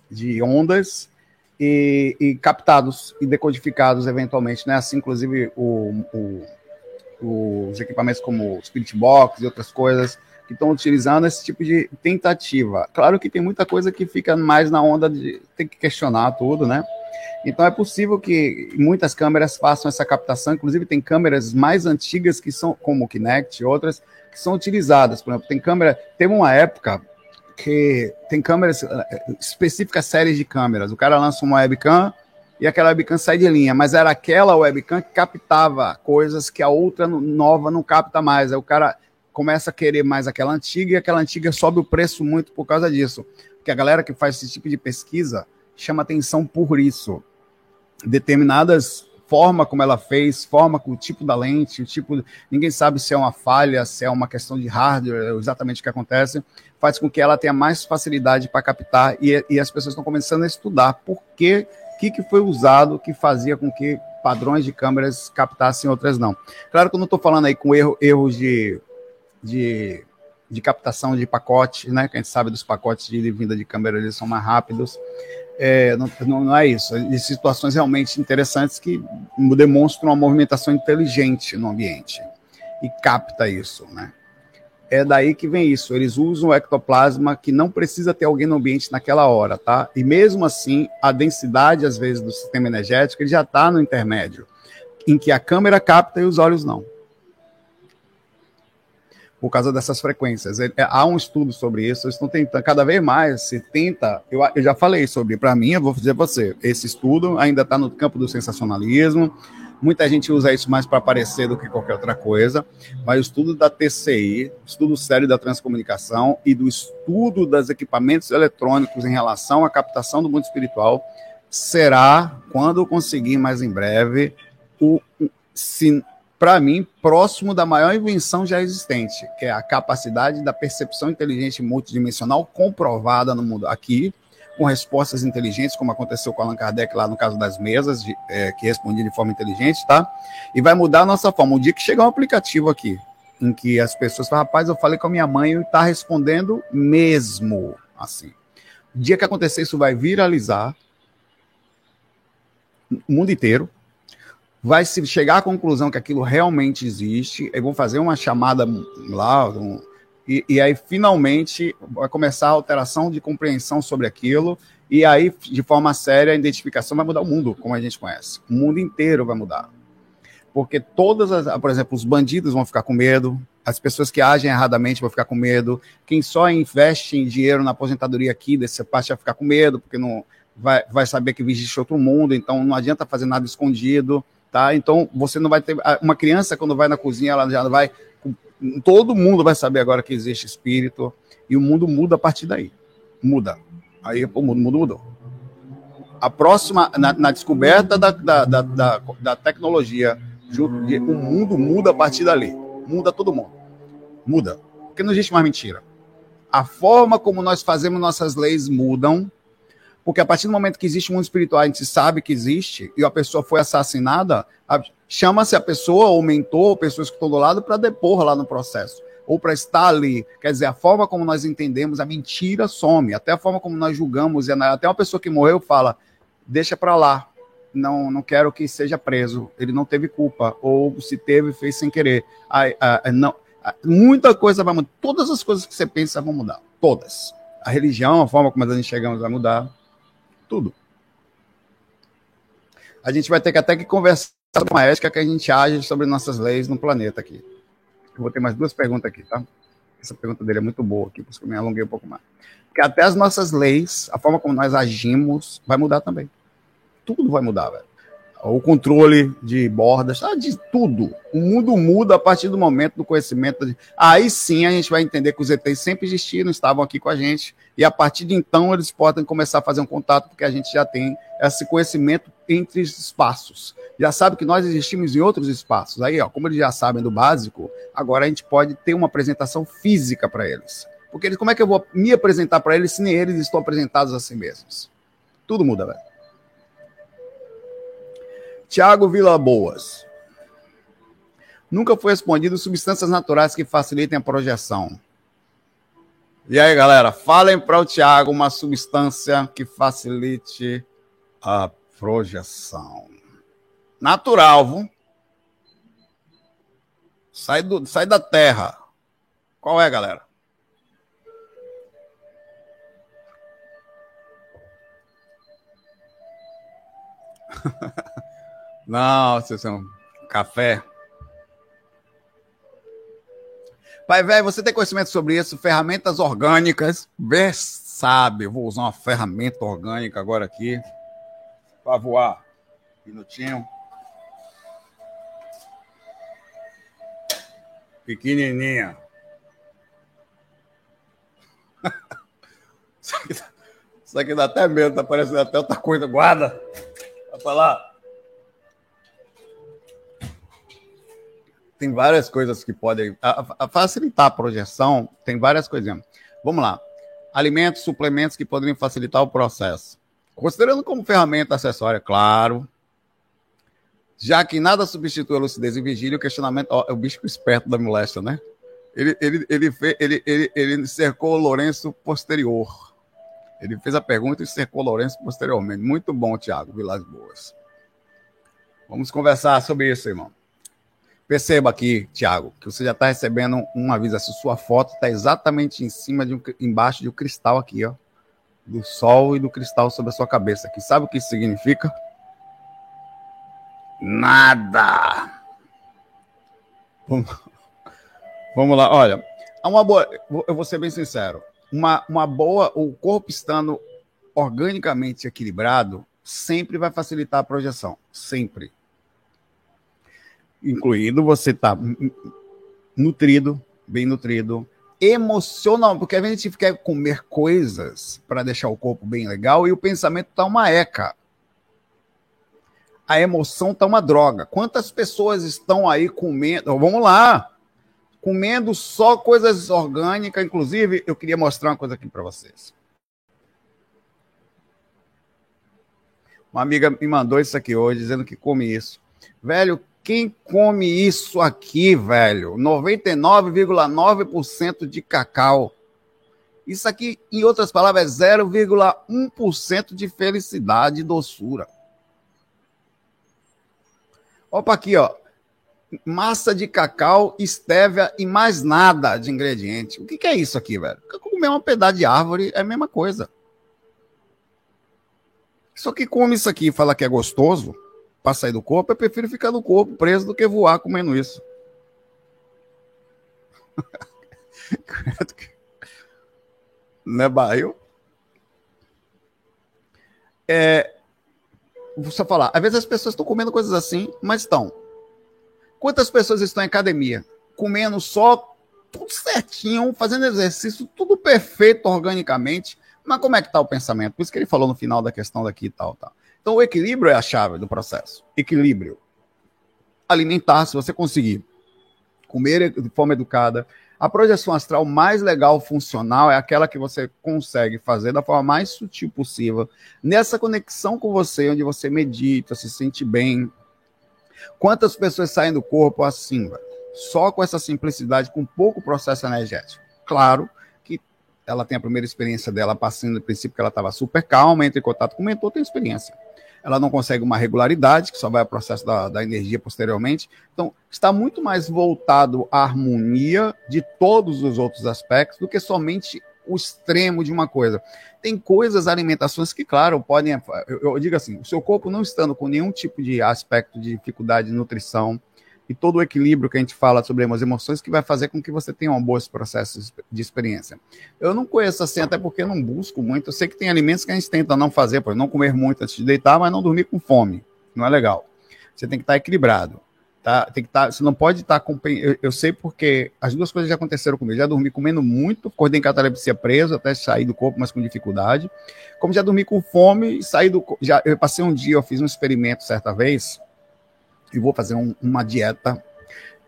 de ondas e, e, captados e decodificados eventualmente, né? Assim, inclusive o, o, os equipamentos como o Spirit Box e outras coisas que estão utilizando esse tipo de tentativa. Claro que tem muita coisa que fica mais na onda de ter que questionar tudo, né? Então é possível que muitas câmeras façam essa captação, inclusive tem câmeras mais antigas que são, como o Kinect e outras, que são utilizadas. Por exemplo, tem câmera, teve uma época que tem câmeras, eh, específicas séries de câmeras. O cara lança uma webcam e aquela webcam sai de linha, mas era aquela webcam que captava coisas que a outra nova não capta mais. Aí o cara começa a querer mais aquela antiga e aquela antiga sobe o preço muito por causa disso. Porque a galera que faz esse tipo de pesquisa chama atenção por isso. Determinadas forma como ela fez, forma com o tipo da lente, o tipo, ninguém sabe se é uma falha, se é uma questão de hardware, exatamente o que acontece, faz com que ela tenha mais facilidade para captar e, e, as pessoas estão começando a estudar por que que, que foi usado que fazia com que padrões de câmeras captassem outras não. Claro que eu não estou falando aí com erro, erros de de, de captação de pacote, né? Que a gente sabe dos pacotes de vinda de câmera, eles são mais rápidos. É, não, não, é isso. De situações realmente interessantes que demonstram uma movimentação inteligente no ambiente e capta isso, né? É daí que vem isso. Eles usam o ectoplasma que não precisa ter alguém no ambiente naquela hora, tá? E mesmo assim, a densidade, às vezes, do sistema energético ele já está no intermédio, em que a câmera capta e os olhos não por causa dessas frequências. É, há um estudo sobre isso, eles estão tentando, cada vez mais se tenta, eu, eu já falei sobre, para mim, eu vou dizer você, esse estudo ainda está no campo do sensacionalismo, muita gente usa isso mais para aparecer do que qualquer outra coisa, mas o estudo da TCI, estudo sério da transcomunicação e do estudo dos equipamentos eletrônicos em relação à captação do mundo espiritual, será, quando conseguir mais em breve, o, se, para mim, próximo da maior invenção já existente, que é a capacidade da percepção inteligente multidimensional comprovada no mundo aqui, com respostas inteligentes, como aconteceu com Allan Kardec lá no caso das mesas, de, é, que respondia de forma inteligente, tá? E vai mudar a nossa forma. Um dia que chegar um aplicativo aqui, em que as pessoas falam, rapaz, eu falei com a minha mãe e está respondendo mesmo assim. O dia que acontecer isso vai viralizar o mundo inteiro, vai se chegar à conclusão que aquilo realmente existe, e vão fazer uma chamada lá, um, e, e, aí finalmente vai começar a alteração de compreensão sobre aquilo, e aí, de forma séria, a identificação vai mudar o mundo, como a gente conhece. O mundo inteiro vai mudar. Porque todas as, por exemplo, os bandidos vão ficar com medo, as pessoas que agem erradamente vão ficar com medo, quem só investe em dinheiro na aposentadoria aqui, desse parte vai ficar com medo, porque não vai, vai saber que existe outro mundo, então não adianta fazer nada escondido tá? Então você não vai ter uma criança quando vai na cozinha, ela já vai todo mundo vai saber agora que existe espírito e o mundo muda a partir daí. Muda. Aí o mundo, mudou. A próxima, na, na descoberta da, da, da, da, tecnologia, o mundo muda a partir dali. Muda todo mundo. Muda. Porque não existe mais mentira. A forma como nós fazemos nossas leis mudam porque a partir do momento que existe um mundo espiritual, a gente sabe que existe, e a pessoa foi assassinada, chama-se a pessoa, ou mentor, pessoas que estão do lado, para depor lá no processo. Ou para estar ali. Quer dizer, a forma como nós entendemos, a mentira some. Até a forma como nós julgamos. Até uma pessoa que morreu fala: deixa para lá. Não, não quero que seja preso. Ele não teve culpa. Ou se teve, fez sem querer. Ai, ai, não, muita coisa vai mudar. Todas as coisas que você pensa vão mudar. Todas. A religião, a forma como nós enxergamos vai mudar tudo. A gente vai ter que até que conversar com a ética que a gente age sobre nossas leis no planeta aqui. Eu vou ter mais duas perguntas aqui, tá? Essa pergunta dele é muito boa aqui, por isso que eu me alonguei um pouco mais. Porque até as nossas leis, a forma como nós agimos, vai mudar também. Tudo vai mudar, velho o controle de bordas, tá? de tudo. O mundo muda a partir do momento do conhecimento. De... Aí sim a gente vai entender que os ETs sempre existiram, estavam aqui com a gente, e a partir de então eles podem começar a fazer um contato, porque a gente já tem esse conhecimento entre espaços. Já sabe que nós existimos em outros espaços. Aí, ó, como eles já sabem do básico, agora a gente pode ter uma apresentação física para eles. Porque eles, como é que eu vou me apresentar para eles se nem eles estão apresentados a si mesmos? Tudo muda, velho. Tiago Vila Boas. Nunca foi respondido substâncias naturais que facilitem a projeção. E aí, galera, falem para o Tiago uma substância que facilite a projeção. Natural, viu? Sai, do, sai da terra. Qual é, galera? Não, vocês são café. Pai velho, você tem conhecimento sobre isso? Ferramentas orgânicas. Vê, sabe. vou usar uma ferramenta orgânica agora aqui. Para voar. Minutinho. Pequenininha. Isso aqui, dá, isso aqui dá até medo, tá parecendo até outra coisa. Guarda. Vai pra lá. Tem várias coisas que podem a, a facilitar a projeção, tem várias coisinhas. Vamos lá. Alimentos, suplementos que poderiam facilitar o processo. Considerando como ferramenta acessória, claro. Já que nada substitui a lucidez e vigília, o questionamento. Ó, é o bicho esperto da moléstia, né? Ele, ele, ele, fez, ele, ele, ele cercou o Lourenço posterior. Ele fez a pergunta e cercou o Lourenço posteriormente. Muito bom, Tiago Vilas Boas. Vamos conversar sobre isso, irmão. Perceba aqui, Tiago, que você já está recebendo um aviso. Essa sua foto está exatamente em cima de um, embaixo de um cristal aqui, ó, do sol e do cristal sobre a sua cabeça. Aqui, sabe o que isso significa? Nada. Vamos, vamos lá, olha, uma boa. Eu vou ser bem sincero. Uma, uma boa, o corpo estando organicamente equilibrado sempre vai facilitar a projeção, sempre incluído você tá nutrido, bem nutrido, emocional, porque a gente quer comer coisas para deixar o corpo bem legal e o pensamento tá uma eca. A emoção tá uma droga. Quantas pessoas estão aí comendo? Vamos lá. Comendo só coisas orgânicas. Inclusive, eu queria mostrar uma coisa aqui para vocês. Uma amiga me mandou isso aqui hoje, dizendo que come isso. Velho, quem come isso aqui, velho? 99,9% de cacau. Isso aqui, em outras palavras, é 0,1% de felicidade e doçura. Opa, aqui, ó. Massa de cacau, estévia e mais nada de ingrediente. O que, que é isso aqui, velho? Comer uma pedaço de árvore é a mesma coisa. Só que come isso aqui e fala que é gostoso para sair do corpo, eu prefiro ficar no corpo preso do que voar comendo isso. né, barril? É, vou só falar, às vezes as pessoas estão comendo coisas assim, mas estão. Quantas pessoas estão em academia comendo só tudo certinho, fazendo exercício, tudo perfeito organicamente, mas como é que está o pensamento? Por isso que ele falou no final da questão daqui e tal, tal. Então o equilíbrio é a chave do processo. Equilíbrio. Alimentar, se você conseguir comer de forma educada, a projeção astral mais legal, funcional, é aquela que você consegue fazer da forma mais sutil possível, nessa conexão com você, onde você medita, se sente bem. Quantas pessoas saem do corpo assim, só com essa simplicidade, com pouco processo energético? Claro ela tem a primeira experiência dela passando no princípio que ela estava super calma, entra em contato com o mentor, tem experiência ela não consegue uma regularidade, que só vai ao processo da, da energia posteriormente. Então, está muito mais voltado à harmonia de todos os outros aspectos do que somente o extremo de uma coisa. Tem coisas, alimentações que, claro, podem. Eu, eu digo assim: o seu corpo não estando com nenhum tipo de aspecto de dificuldade de nutrição, e todo o equilíbrio que a gente fala sobre as emoções que vai fazer com que você tenha um bom processo de experiência. Eu não conheço assim, até porque não busco muito. Eu sei que tem alimentos que a gente tenta não fazer, por não comer muito antes de deitar, mas não dormir com fome. Não é legal. Você tem que estar equilibrado. Tá? Tem que estar, você não pode estar com. Eu, eu, sei porque as duas coisas já aconteceram comigo. Já dormi comendo muito, acordei em catalepsia preso, até sair do corpo, mas com dificuldade. Como já dormi com fome saí do. Já, eu passei um dia, eu fiz um experimento certa vez e vou fazer um, uma dieta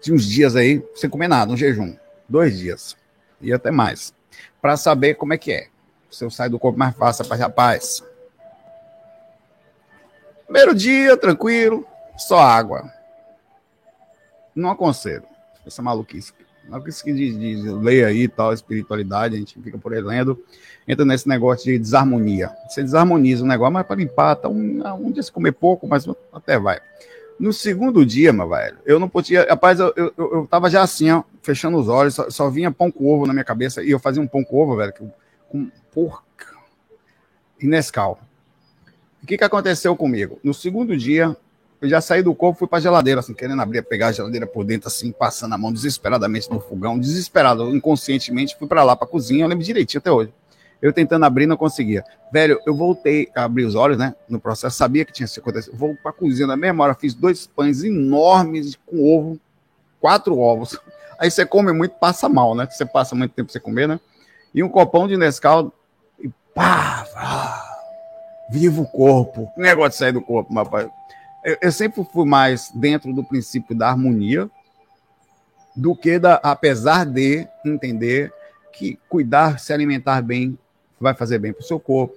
de uns dias aí, sem comer nada, um jejum. Dois dias. E até mais. Para saber como é que é. Se eu saio do corpo mais fácil, rapaz, rapaz. Primeiro dia, tranquilo, só água. Não aconselho. Essa maluquice. Maluquice que diz, diz aí tal, espiritualidade, a gente fica por aí lendo. Entra nesse negócio de desarmonia. Você desarmoniza o negócio, mas para limpar, tá um, um dia se comer pouco, mas até vai. No segundo dia, meu velho, eu não podia. Rapaz, eu, eu, eu tava já assim, ó, fechando os olhos, só, só, vinha pão com ovo na minha cabeça, e eu fazia um pão com ovo, velho, com porca e Nescau. O que, que aconteceu comigo? No segundo dia, eu já saí do corpo, fui pra geladeira, assim, querendo abrir, pegar a geladeira por dentro, assim, passando a mão desesperadamente no fogão, desesperado, inconscientemente, fui para lá, pra cozinha, eu lembro direitinho até hoje. Eu tentando abrir, não conseguia. Velho, eu voltei a abrir os olhos, né? No processo, sabia que tinha se acontecido. Vou para a cozinha na mesma hora, fiz dois pães enormes com ovo, quatro ovos. Aí você come muito, passa mal, né? Você passa muito tempo sem comer, né? E um copão de Nescau e pá, viva o corpo. negócio de sair do corpo, pai. Eu, eu, sempre fui mais dentro do princípio da harmonia do que da, apesar de entender que cuidar, se alimentar bem vai fazer bem para o seu corpo,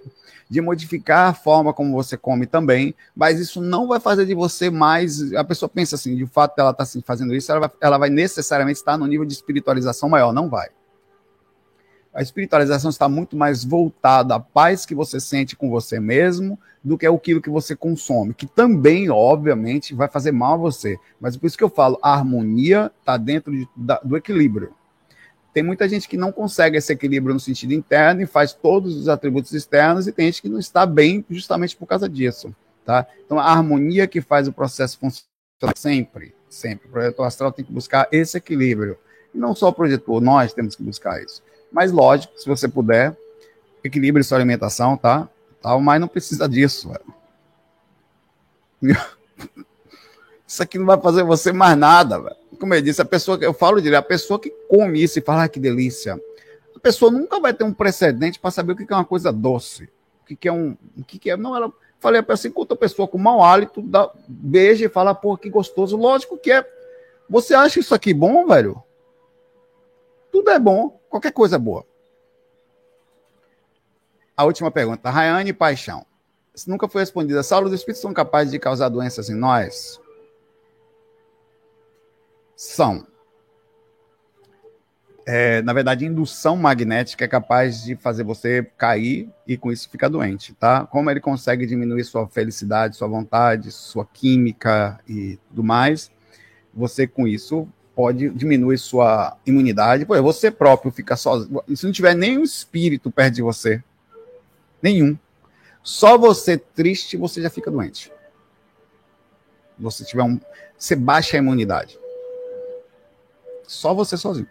de modificar a forma como você come também, mas isso não vai fazer de você mais. A pessoa pensa assim, de fato ela está assim, fazendo isso, ela vai, ela vai necessariamente estar no nível de espiritualização maior. Não vai. A espiritualização está muito mais voltada à paz que você sente com você mesmo do que aquilo que você consome, que também, obviamente, vai fazer mal a você. Mas por isso que eu falo, a harmonia está dentro de, da, do equilíbrio. Tem muita gente que não consegue esse equilíbrio no sentido interno e faz todos os atributos externos, e tem gente que não está bem justamente por causa disso. Tá? Então, a harmonia que faz o processo funcionar sempre, sempre. O projetor astral tem que buscar esse equilíbrio. E não só o projetor, nós temos que buscar isso. Mas, lógico, se você puder, equilibre sua alimentação, tá? Tal, mas não precisa disso. Velho. Isso aqui não vai fazer você mais nada, velho como eu disse, a pessoa que eu falo direto, a pessoa que come isso e fala ah, que delícia, a pessoa nunca vai ter um precedente para saber o que é uma coisa doce, o que é um, o que é, não, ela Falei assim, encontra a pessoa com mau hálito, dá, beija e fala, pô, que gostoso. Lógico que é. Você acha isso aqui bom, velho? Tudo é bom, qualquer coisa é boa. A última pergunta, Rayane Paixão. Isso nunca foi respondida. Saulo, os espíritos são capazes de causar doenças em nós? São. É, na verdade, indução magnética é capaz de fazer você cair e com isso ficar doente, tá? Como ele consegue diminuir sua felicidade, sua vontade, sua química e tudo mais, você com isso pode diminuir sua imunidade. Pô, você próprio fica sozinho. Se não tiver nenhum espírito perto de você, nenhum, só você triste, você já fica doente. Você tiver um, você baixa a imunidade. Só você sozinho.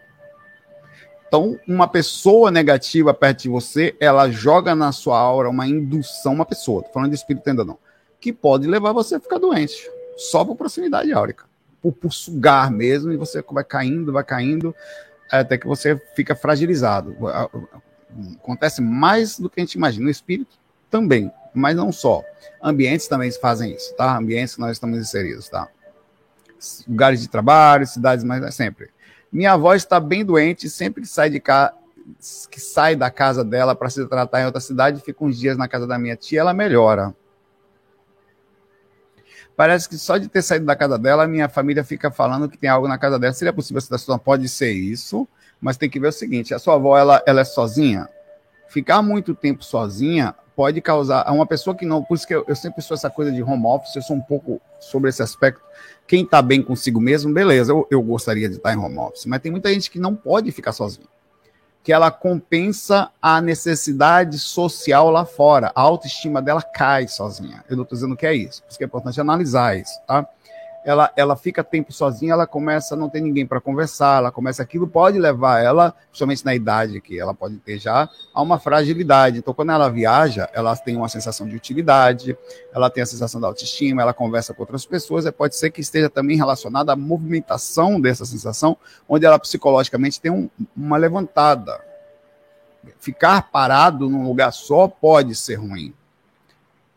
Então, uma pessoa negativa perto de você, ela joga na sua aura uma indução, uma pessoa, tô falando de espírito ainda não, que pode levar você a ficar doente, só por proximidade áurica, por, por sugar mesmo, e você vai caindo, vai caindo, até que você fica fragilizado. Acontece mais do que a gente imagina. O espírito também, mas não só. Ambientes também fazem isso, tá? Ambientes nós estamos inseridos, tá? Lugares de trabalho, cidades mais é sempre. Minha avó está bem doente, sempre que sai de casa, que sai da casa dela para se tratar em outra cidade, fica uns dias na casa da minha tia, ela melhora. Parece que só de ter saído da casa dela, minha família fica falando que tem algo na casa dela. Seria possível essa situação? Pode ser isso, mas tem que ver o seguinte: a sua avó ela, ela é sozinha. Ficar muito tempo sozinha pode causar a uma pessoa que não. Por isso que eu, eu, sempre sou essa coisa de home office, eu sou um pouco sobre esse aspecto. Quem está bem consigo mesmo, beleza, eu, eu gostaria de estar em home office, mas tem muita gente que não pode ficar sozinha. Que ela compensa a necessidade social lá fora. A autoestima dela cai sozinha. Eu não estou dizendo que é isso. Por isso que é importante analisar isso, tá? Ela, ela fica tempo sozinha, ela começa a não ter ninguém para conversar, ela começa aquilo, pode levar ela, principalmente na idade que ela pode ter já, a uma fragilidade. Então, quando ela viaja, ela tem uma sensação de utilidade, ela tem a sensação da autoestima, ela conversa com outras pessoas, pode ser que esteja também relacionada à movimentação dessa sensação, onde ela psicologicamente tem um, uma levantada. Ficar parado num lugar só pode ser ruim.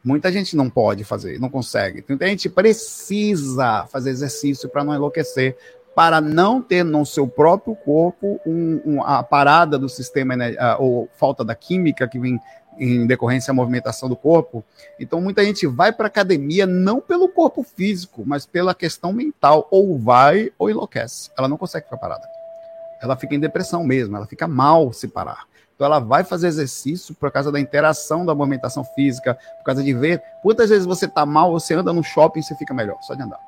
Muita gente não pode fazer, não consegue. Então a gente precisa fazer exercício para não enlouquecer, para não ter no seu próprio corpo um, um, a parada do sistema ou falta da química que vem em decorrência da movimentação do corpo. Então muita gente vai para academia não pelo corpo físico, mas pela questão mental, ou vai ou enlouquece. Ela não consegue ficar parada. Ela fica em depressão mesmo, ela fica mal se parar. Então ela vai fazer exercício por causa da interação da movimentação física, por causa de ver. Quantas vezes você tá mal, você anda no shopping você fica melhor, só de andar.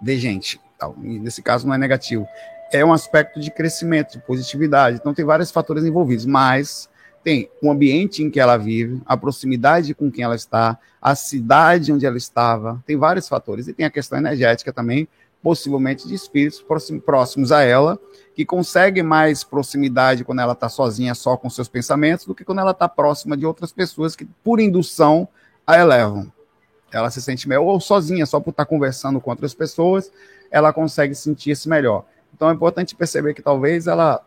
Ver gente. Tal. nesse caso não é negativo. É um aspecto de crescimento, de positividade. Então tem vários fatores envolvidos, mas tem o ambiente em que ela vive, a proximidade com quem ela está, a cidade onde ela estava, tem vários fatores. E tem a questão energética também, possivelmente de espíritos próximos a ela, que consegue mais proximidade quando ela está sozinha só com seus pensamentos do que quando ela está próxima de outras pessoas que, por indução, a elevam. Ela se sente melhor, ou sozinha, só por estar tá conversando com outras pessoas, ela consegue sentir-se melhor. Então é importante perceber que talvez ela,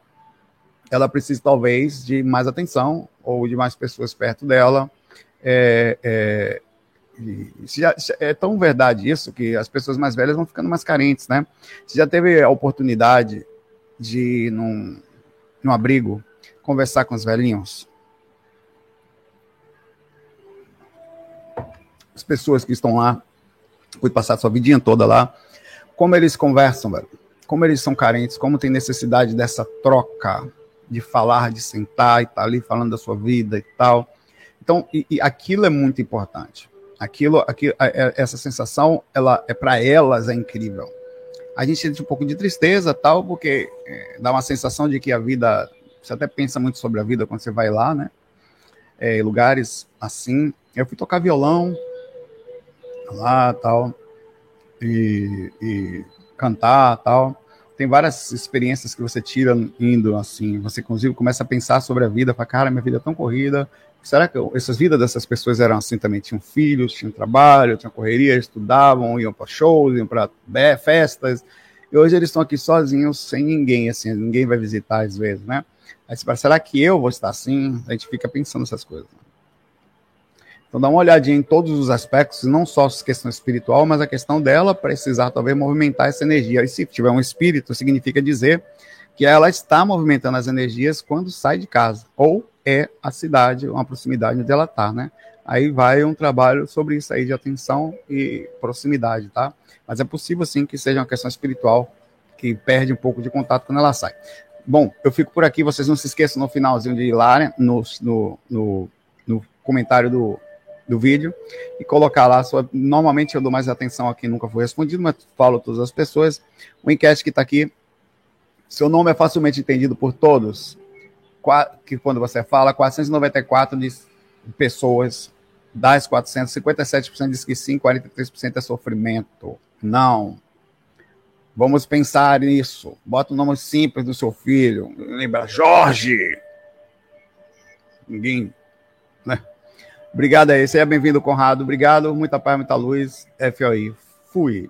ela precise, talvez, de mais atenção, ou de mais pessoas perto dela. É, é, já, é tão verdade isso que as pessoas mais velhas vão ficando mais carentes, né? Você já teve a oportunidade de ir num, num abrigo, conversar com os velhinhos. As pessoas que estão lá, fui passar sua vidinha toda lá, como eles conversam, velho. Como eles são carentes, como tem necessidade dessa troca, de falar, de sentar e estar tá ali falando da sua vida e tal. Então, e, e aquilo é muito importante. Aquilo, aquilo, é, essa sensação, ela é para elas é incrível a gente sente um pouco de tristeza, tal, porque é, dá uma sensação de que a vida, você até pensa muito sobre a vida quando você vai lá, né? É, lugares assim. Eu fui tocar violão lá, tal, e, e cantar, tal. Tem várias experiências que você tira indo assim. Você, inclusive, começa a pensar sobre a vida, fala, cara, minha vida é tão corrida, Será que essas vidas dessas pessoas eram assim também? Tinham filhos, tinham trabalho, tinham correria, estudavam, iam para shows, iam para festas. E hoje eles estão aqui sozinhos, sem ninguém, assim, ninguém vai visitar às vezes, né? Aí você fala, será que eu vou estar assim? A gente fica pensando essas coisas. Então dá uma olhadinha em todos os aspectos, não só a questão espiritual, mas a questão dela precisar talvez movimentar essa energia. E se tiver um espírito, significa dizer que ela está movimentando as energias quando sai de casa, ou é a cidade, uma proximidade onde ela está, né? Aí vai um trabalho sobre isso aí de atenção e proximidade, tá? Mas é possível sim que seja uma questão espiritual que perde um pouco de contato quando ela sai. Bom, eu fico por aqui. Vocês não se esqueçam no finalzinho de ir lá né, no, no, no, no comentário do, do vídeo e colocar lá. Sua, normalmente eu dou mais atenção a quem nunca foi respondido, mas falo todas as pessoas. O enquete que está aqui. Seu nome é facilmente entendido por todos. Que quando você fala, 494 de pessoas das 400, 57% diz que sim, 43% é sofrimento. Não. Vamos pensar nisso. Bota o nome simples do seu filho. Lembra, Jorge. Ninguém. Né? Obrigado aí. Seja bem-vindo, Conrado. Obrigado. Muita paz, muita luz. FOI. Fui.